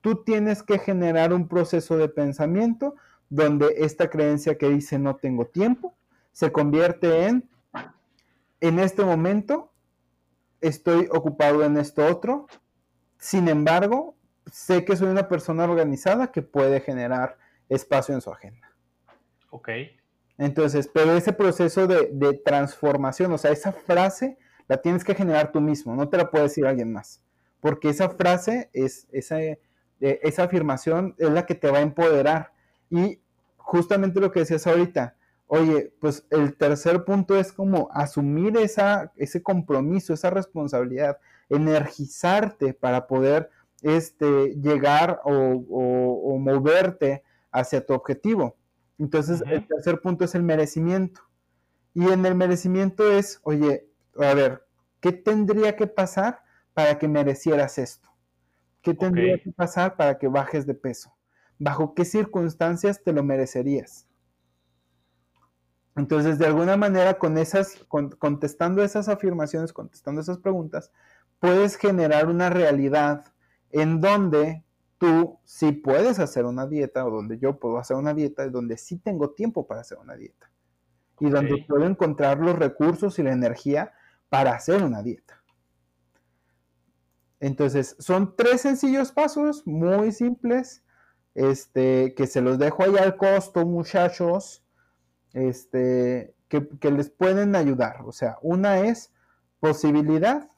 tú, tienes que generar un proceso de pensamiento donde esta creencia que dice no tengo tiempo se convierte en en este momento estoy ocupado en esto otro. Sin embargo, sé que soy una persona organizada que puede generar espacio en su agenda. Ok. Entonces, pero ese proceso de, de transformación, o sea, esa frase la tienes que generar tú mismo, no te la puede decir alguien más, porque esa frase es, esa, eh, esa afirmación es la que te va a empoderar. Y justamente lo que decías ahorita, oye, pues el tercer punto es como asumir esa, ese compromiso, esa responsabilidad, energizarte para poder este, llegar o, moverte hacia tu objetivo. Entonces, el tercer punto es el merecimiento. Y en el merecimiento es, oye, a ver, ¿qué tendría que pasar para que merecieras esto? ¿Qué tendría que pasar para que bajes de peso? ¿Bajo qué circunstancias te lo merecerías? Entonces, de alguna manera, con esas, contestando esas afirmaciones, contestando esas preguntas, puedes generar una realidad en donde tú sí puedes hacer una dieta, o donde yo puedo hacer una dieta, donde sí tengo tiempo para hacer una dieta. Y donde puedo encontrar los recursos y la energía para hacer una dieta. Entonces, son tres sencillos pasos, muy simples, este, que se los dejo ahí al costo, muchachos, este, que, les pueden ayudar. O sea, una es posibilidad,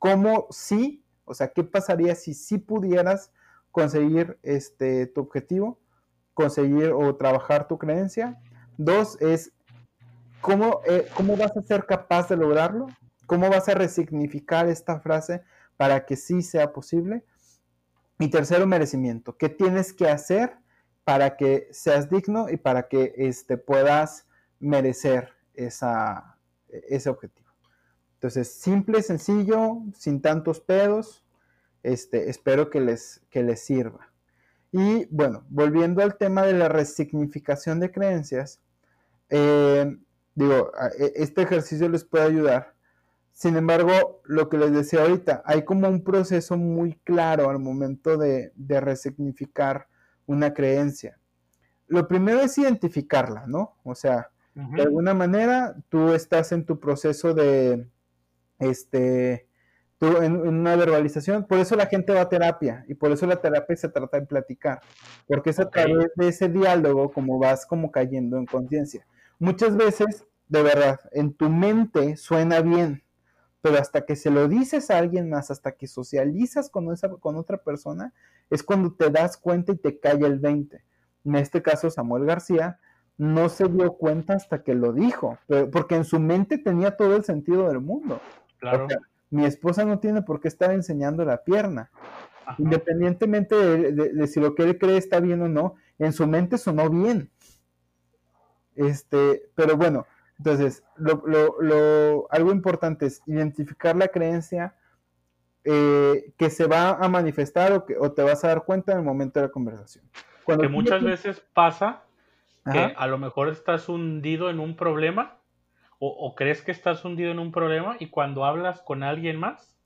como si, o sea, ¿qué pasaría si sí pudieras conseguir este, tu objetivo, conseguir o trabajar tu creencia? Dos es ¿Cómo, eh, ¿Cómo vas a ser capaz de lograrlo? ¿Cómo vas a resignificar esta frase para que sí sea posible? Y tercero, merecimiento. ¿Qué tienes que hacer para que seas digno y para que este, puedas merecer esa, ese objetivo? Entonces, simple, sencillo, sin tantos pedos. Este, espero que les, que les sirva. Y bueno, volviendo al tema de la resignificación de creencias, eh, Digo, e, este ejercicio les puede ayudar. Sin embargo, lo que les decía ahorita, hay como un proceso muy claro al momento de, resignificar una creencia. Lo primero es identificarla, ¿no? O sea, de alguna manera tú estás en tu proceso de, este, tú en, una verbalización, por eso la gente va a terapia y por eso la terapia se trata de platicar, porque es a través de ese diálogo como vas como cayendo en conciencia. Muchas veces, de verdad, en tu mente suena bien, pero hasta que se lo dices a alguien más, hasta que socializas con, esa, con otra persona, es cuando te das cuenta y te cae el 20. En este caso, Samuel García no se dio cuenta hasta que lo dijo, porque en su mente tenía todo el sentido del mundo. Claro. mi esposa no tiene por qué estar enseñando la pierna. Independientemente de, si lo que él cree está bien o no, en su mente sonó bien. Este, pero bueno, entonces, lo, algo importante es identificar la creencia eh, que se va a manifestar o, que, o te vas a dar cuenta en el momento de la conversación. Cuando que muchas veces pasa que a lo mejor estás hundido en un problema o, o, crees que estás hundido en un problema y cuando hablas con alguien más,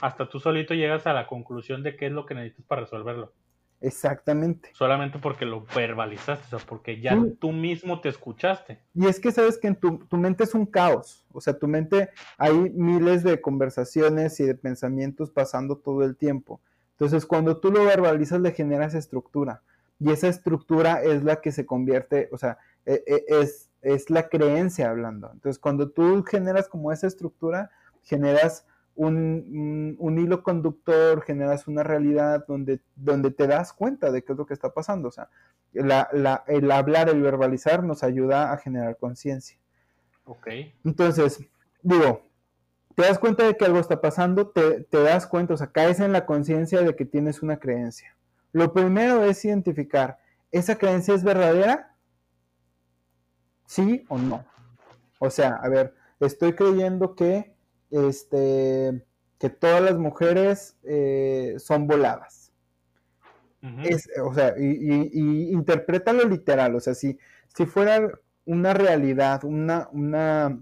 hasta tú solito llegas a la conclusión de qué es lo que necesitas para resolverlo. Exactamente. Solamente porque lo verbalizaste, o sea, porque ya tú mismo te escuchaste. Y es que sabes que en tu, mente es un caos, o sea, tu mente hay miles de conversaciones y de pensamientos pasando todo el tiempo. Entonces, cuando tú lo verbalizas, le generas estructura. Y esa estructura es la que se convierte, o sea, e, e, es, la creencia hablando. Entonces, cuando tú generas como esa estructura, generas un, hilo conductor, generas una realidad donde, donde te das cuenta de qué es lo que está pasando. O sea, el hablar, el verbalizar nos ayuda a generar conciencia. Ok. Entonces, digo, te das cuenta de que algo está pasando, te, te das cuenta, o sea, caes en la conciencia de que tienes una creencia. Lo primero es identificar, ¿esa creencia es verdadera? ¿Sí o no? O sea, a ver, estoy creyendo que este, que todas las mujeres eh, son voladas. o sea, y, interprétalo literal, o sea, si, si fuera una realidad, una, una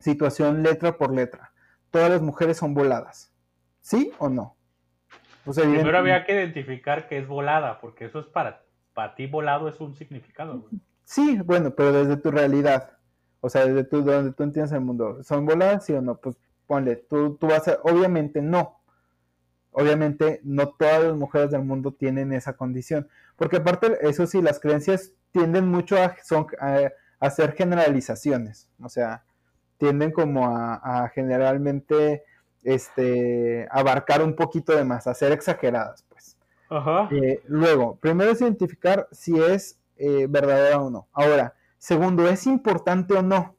situación letra por letra, todas las mujeres son voladas, ¿sí o no? Primero había que identificar que es volada, porque eso es para, para ti volado es un significado. Sí, bueno, pero desde tu realidad. O sea, desde tú, donde tú entiendes el mundo. ¿Son voladas, sí o no? Pues ponle, tú, tú vas a, obviamente no. Obviamente no todas las mujeres del mundo tienen esa condición. Porque aparte, eso sí, las creencias tienden mucho a, son, a, hacer generalizaciones. O sea, tienden como a, generalmente este, abarcar un poquito de más, a ser exageradas, pues. Ajá. Eh, luego, primero es identificar si es eh, verdadera o no. Ahora, Segundo, ¿es importante o no?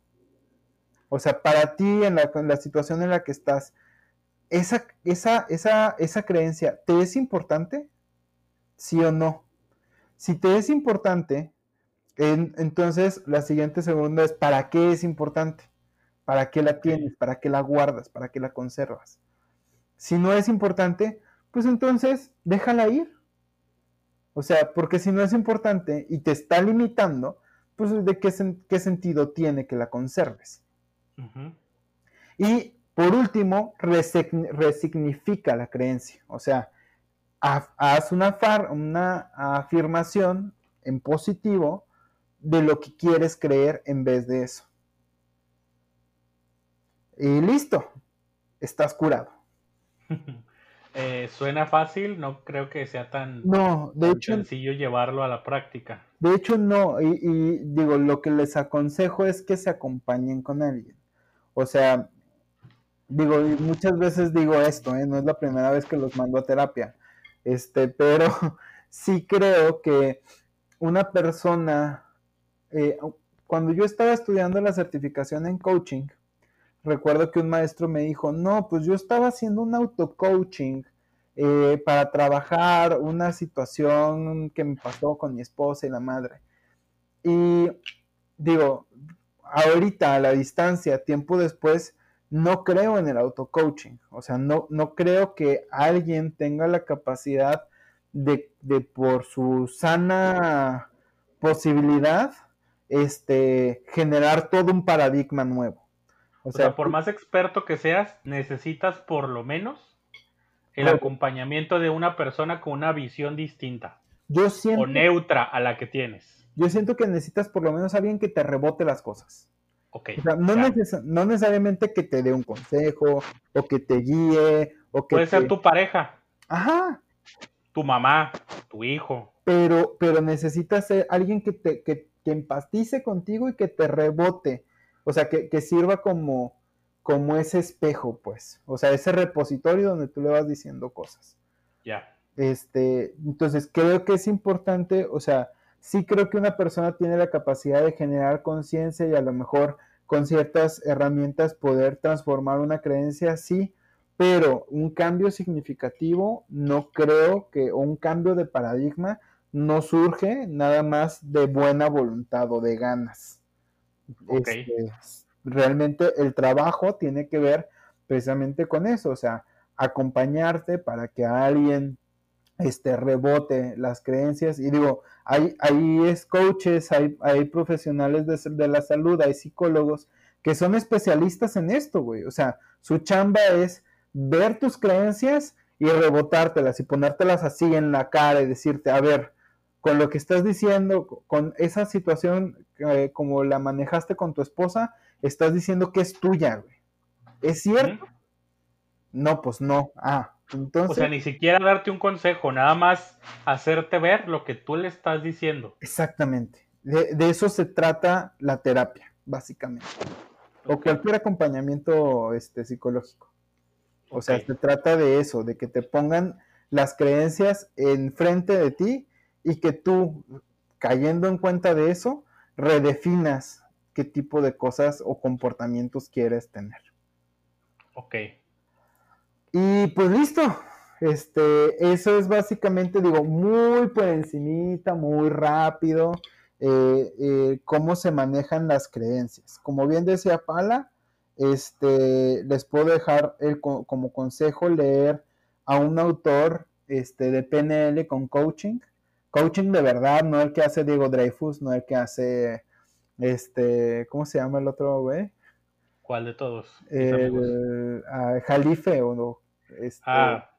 O sea, para ti, en la, situación en la que estás, esa, esa, esa, esa creencia, ¿te es importante? ¿Sí o no? Si te es importante, entonces la siguiente segunda es, ¿para qué es importante? ¿Para qué la tienes? ¿Para qué la guardas? ¿Para qué la conservas? Si no es importante, pues entonces déjala ir. O sea, porque si no es importante y te está limitando, pues de qué, qué sentido tiene que la conserves. Y por último, resignifica la creencia, o sea, haz una, una afirmación en positivo de lo que quieres creer en vez de eso. Y listo, estás curado. Eh, suena fácil, no creo que sea tan, no, de hecho, sencillo llevarlo a la práctica. De hecho, no, y, digo, lo que les aconsejo es que se acompañen con alguien. O sea, digo, muchas veces digo esto, ¿eh? no es la primera vez que los mando a terapia, este, pero sí creo que una persona, eh, cuando yo estaba estudiando la certificación en coaching, recuerdo que un maestro me dijo, no, pues yo estaba haciendo un auto-coaching eh, para trabajar una situación que me pasó con mi esposa y la madre. Y digo, ahorita a la distancia, tiempo después, no creo en el auto-coaching. O sea, no, no creo que alguien tenga la capacidad de, de por su sana posibilidad, este, generar todo un paradigma nueo. O sea, por más experto que seas, necesitas por lo menos el acompañamiento de una persona con una visión distinta. Yo siento, o neutra a la que tienes. Yo siento que necesitas por lo menos alguien que te rebote las cosas. Ok. O sea, no, no necesariamente que te dé un consejo o que te guíe o que Puede ser tu pareja. Ajá. Tu mamá, tu hijo. Pero, pero necesitas ser alguien que te que, que empastice contigo y que te rebote o sea, que, sirva como, como ese espejo, pues, o sea, ese repositorio donde tú le vas diciendo cosas. Ya. Este, entonces, creo que es importante, o sea, sí creo que una persona tiene la capacidad de generar conciencia y a lo mejor con ciertas herramientas poder transformar una creencia, sí, pero un cambio significativo no creo que, o un cambio de paradigma no surge nada más de buena voluntad o de ganas. Este, realmente el trabajo tiene que ver precisamente con eso, o sea, acompañarte para que alguien este, rebote las creencias. Y digo, hay, hay coaches, hay, hay profesionales de, de, la salud, hay psicólogos que son especialistas en esto, güey. O sea, su chamba es ver tus creencias y rebotártelas y ponértelas así en la cara y decirte, a ver, con lo que estás diciendo, con esa situación eh, como la manejaste con tu esposa, estás diciendo que es tuya, güey. ¿Es cierto? No, pues no. Ah, entonces. O sea, ni siquiera darte un consejo, nada más hacerte ver lo que tú le estás diciendo. Exactamente. De, eso se trata la terapia, básicamente. O cualquier acompañamiento este, psicológico. O sea, se trata de eso, de que te pongan las creencias enfrente de ti y que tú, cayendo en cuenta de eso, redefinas qué tipo de cosas o comportamientos quieres tener. Ok. Y pues listo. Este, eso es básicamente, digo, muy por encimita, muy rápido, eh, eh, cómo se manejan las creencias. Como bien decía Pala, este, les puedo dejar el, como consejo leer a un autor este, de PNL con coaching. Coaching de verdad, no el que hace Diego Dreyfus, no el que hace, este, ¿cómo se llama el otro güey? ¿Cuál de todos? El, Jalife o este, ah,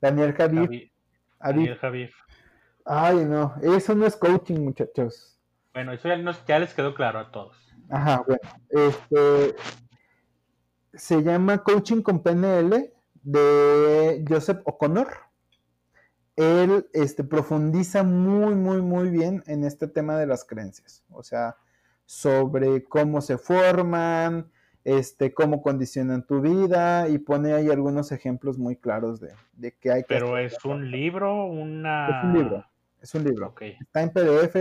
Daniel Javif. Daniel Javif. Ay, no, eso no es coaching, muchachos. Bueno, eso ya, ya les quedó claro a todos. Ajá, bueno, este, se llama Coaching con PNL de Joseph O'Connor. Él este, profundiza muy, muy, muy bien en este tema de las creencias. O sea, sobre cómo se forman, este, cómo condicionan tu vida y pone ahí algunos ejemplos muy claros de, de que hay que... Pero es un libro, una... Es un libro, es un libro. Está en PDF,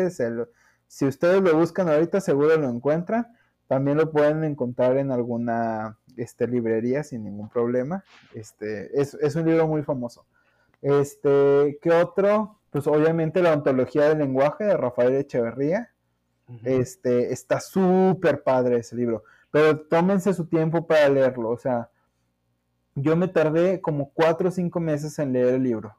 si ustedes lo buscan ahorita seguro lo encuentran. También lo pueden encontrar en alguna este, librería sin ningún problema. Este, es, es, un libro muy famoso. Este, ¿qué otro? Pues obviamente la ontología del lenguaje de Rafael Echeverría. Este, está súper padre ese libro. Pero tómense su tiempo para leerlo. O sea, yo me tardé como cuatro o cinco meses en leer el libro.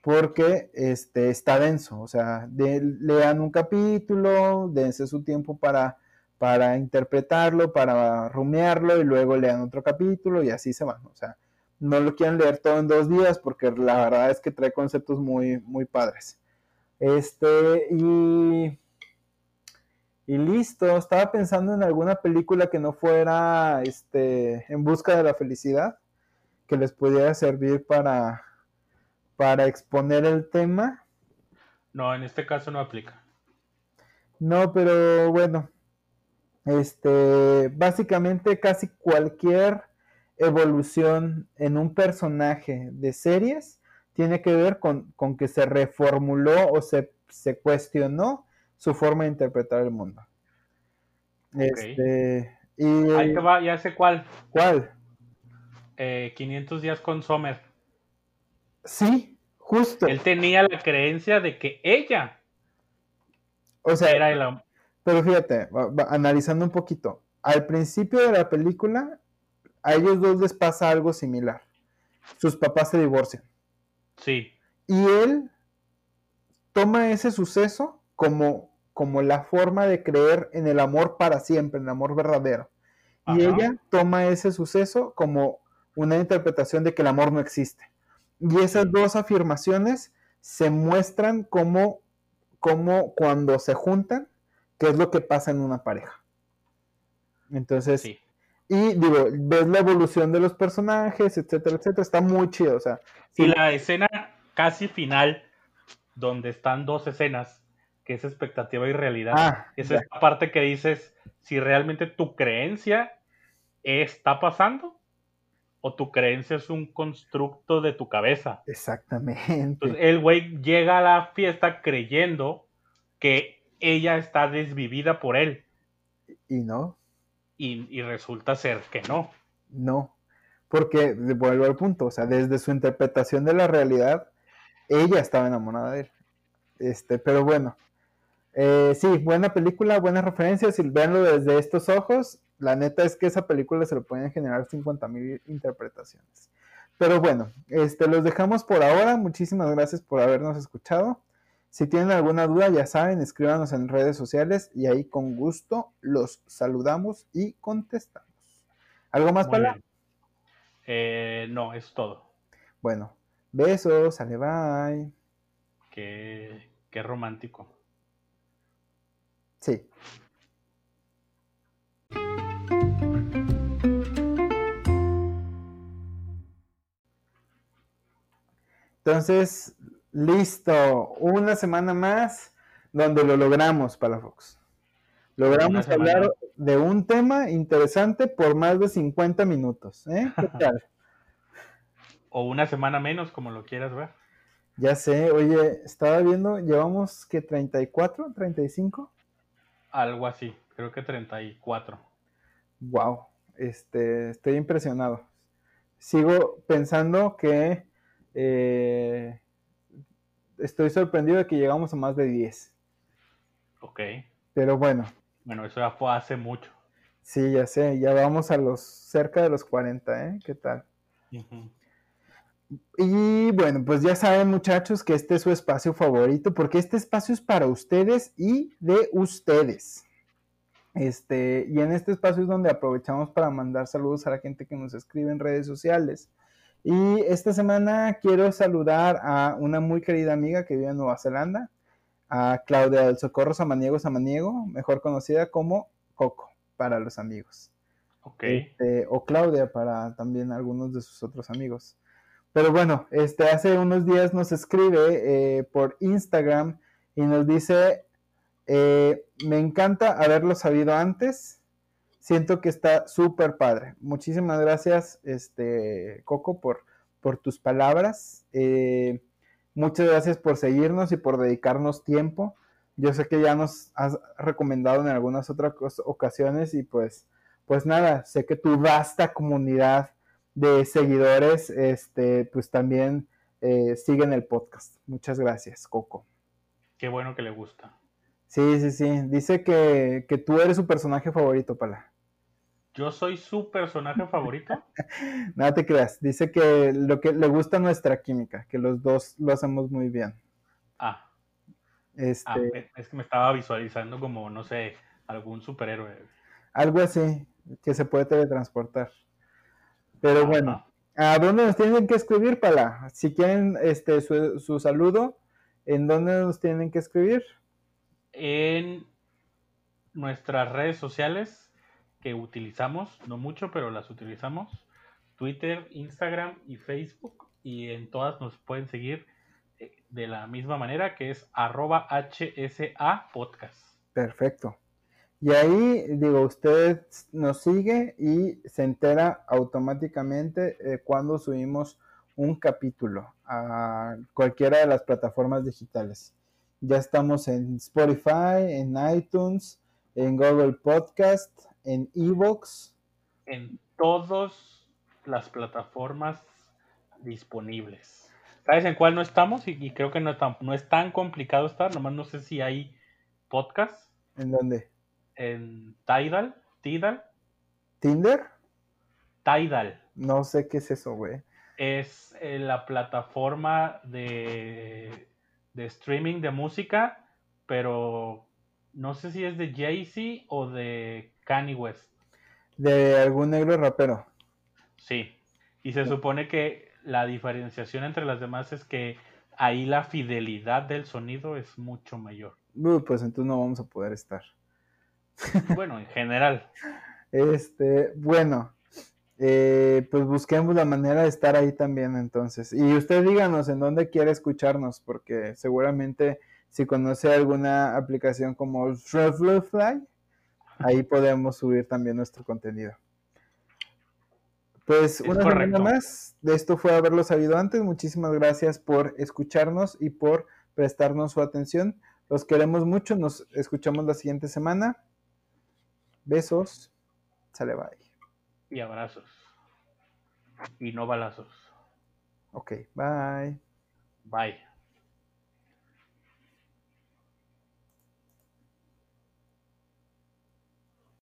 Porque este, está denso. O sea, lean un capítulo, dense su tiempo para para interpretarlo, para rumiarlo y luego lean otro capítulo y así se van. O sea, no lo quieren leer todo en dos días porque la verdad es que trae conceptos muy, muy padres. Este, y, y listo, estaba pensando en alguna película que no fuera este, en busca de la felicidad, que les pudiera servir para, para exponer el tema. No, en este caso no aplica. No, pero bueno, este, básicamente casi cualquier evolución en un personaje de series tiene que ver con, que se reformuló o se, se, cuestionó su forma de interpretar el mundo. Este, y, Ahí te va, ya sé cuál. ¿Cuál? 500 eh, días con Sommer. Sí, justo. Él tenía la creencia de que ella o sea, era el, pero fíjate, analizando un poquito, al principio de la película, a ellos dos les pasa algo similar. Sus papás se divorcian. Sí. Y él toma ese suceso como, como la forma de creer en el amor para siempre, en el amor verdadero. Y ella toma ese suceso como una interpretación de que el amor no existe. Y esas dos afirmaciones se muestran como, como cuando se juntan, qué es lo que pasa en una pareja. Entonces, y digo, ves la evolución de los personajes, etcétera, etcétera, está muy chido, o sea. Y la escena casi final, donde están dos escenas, que es expectativa y realidad, ah, es esta parte que dices, si realmente tu creencia está pasando o tu creencia es un constructo de tu cabeza. Exactamente. Entonces, el güey llega a la fiesta creyendo que ella está desvivida por él. Y no. Y, resulta ser que no. No, porque vuelvo al punto, o sea, desde su interpretación de la realidad, ella estaba enamorada de él. Este, pero bueno, eh, sí, buena película, buenas referencias, y verlo desde estos ojos, la neta es que esa película se lo pueden generar 50 mil interpretaciones. Pero bueno, este, los dejamos por ahora, muchísimas gracias por habernos escuchado. Si tienen alguna duda, ya saben, escríbanos en redes sociales y ahí con gusto los saludamos y contestamos. ¿Algo más, para eh, no, es todo. Bueno, besos, sale bye. Qué, qué romántico. Sí. Entonces, Listo, una semana más donde lo logramos, Palafox. Logramos hablar de un tema interesante por más de 50 minutos. ¿eh? ¿Qué tal? O una semana menos, como lo quieras ver. Ya sé, oye, estaba viendo, llevamos que 34, 35. Algo así, creo que 34. Wow, este, estoy impresionado. Sigo pensando que eh, estoy sorprendido de que llegamos a más de 10. Ok. Pero bueno. Bueno, eso ya fue hace mucho. Sí, ya sé, ya vamos a los cerca de los 40, ¿eh? ¿Qué tal? Y bueno, pues ya saben muchachos que este es su espacio favorito porque este espacio es para ustedes y de ustedes. Este, y en este espacio es donde aprovechamos para mandar saludos a la gente que nos escribe en redes sociales. Y esta semana quiero saludar a una muy querida amiga que vive en Nueva Zelanda, a Claudia del Socorro Samaniego Samaniego, mejor conocida como Coco para los amigos. Ok. Este, o Claudia para también algunos de sus otros amigos. Pero bueno, este, hace unos días nos escribe eh, por Instagram y nos dice, eh, me encanta haberlo sabido antes, siento que está súper padre. Muchísimas gracias, este, Coco, por, por tus palabras. Eh, muchas gracias por seguirnos y por dedicarnos tiempo. Yo sé que ya nos has recomendado en algunas otras ocasiones y pues, pues nada, sé que tu vasta comunidad de seguidores, este, pues también eh, siguen el podcast. Muchas gracias, Coco. Qué bueno que le gusta. Sí, sí, sí. Dice que, que tú eres su personaje favorito, Pala. ¿Yo soy su personaje favorito? Nada te creas. Dice que lo que le gusta nuestra química, que los dos lo hacemos muy bien. Ah. Este, ah, es que me estaba visualizando como, no sé, algún superhéroe. Algo así, que se puede teletransportar. Pero bueno, ¿a dónde nos tienen que escribir, Pala? Si quieren este, su, su saludo, ¿en dónde nos tienen que escribir? En nuestras redes sociales utilizamos, no mucho, pero las utilizamos. Twitter, Instagram y Facebook. Y en todas nos pueden seguir eh, de la misma manera que es arroba HSA podcast. Perfecto. Y ahí, digo, usted nos sigue y se entera automáticamente eh, cuando subimos un capítulo a cualquiera de las plataformas digitales. Ya estamos en Spotify, en iTunes, en Google Podcast, en Evox. En todas las plataformas disponibles. ¿Sabes en cuál no estamos? Y, creo que no, no es tan complicado estar, nomás no sé si hay podcast. ¿En dónde? en Tidal. Tidal. ¿Tinder? Tidal. No sé qué es eso, güey. Es eh, la plataforma de, de streaming de música, pero no sé si es de Jay-Z o de Kanye West. De algún negro rapero. Sí. Y se supone que la diferenciación entre las demás es que ahí la fidelidad del sonido es mucho mayor. Uy, pues entonces no vamos a poder estar. Bueno, en general. Este, bueno, eh, pues busquemos la manera de estar ahí también entonces. Y usted díganos en dónde quiere escucharnos, porque seguramente si conoce alguna aplicación como Fly, ahí podemos subir también nuestro contenido. Pues una semana más, de esto fue haberlo sabido antes. Muchísimas gracias por escucharnos y por prestarnos su atención. Los queremos mucho, nos escuchamos la siguiente semana. Besos. Sale bye. Y abrazos. Y no balazos. Ok, bye. Bye.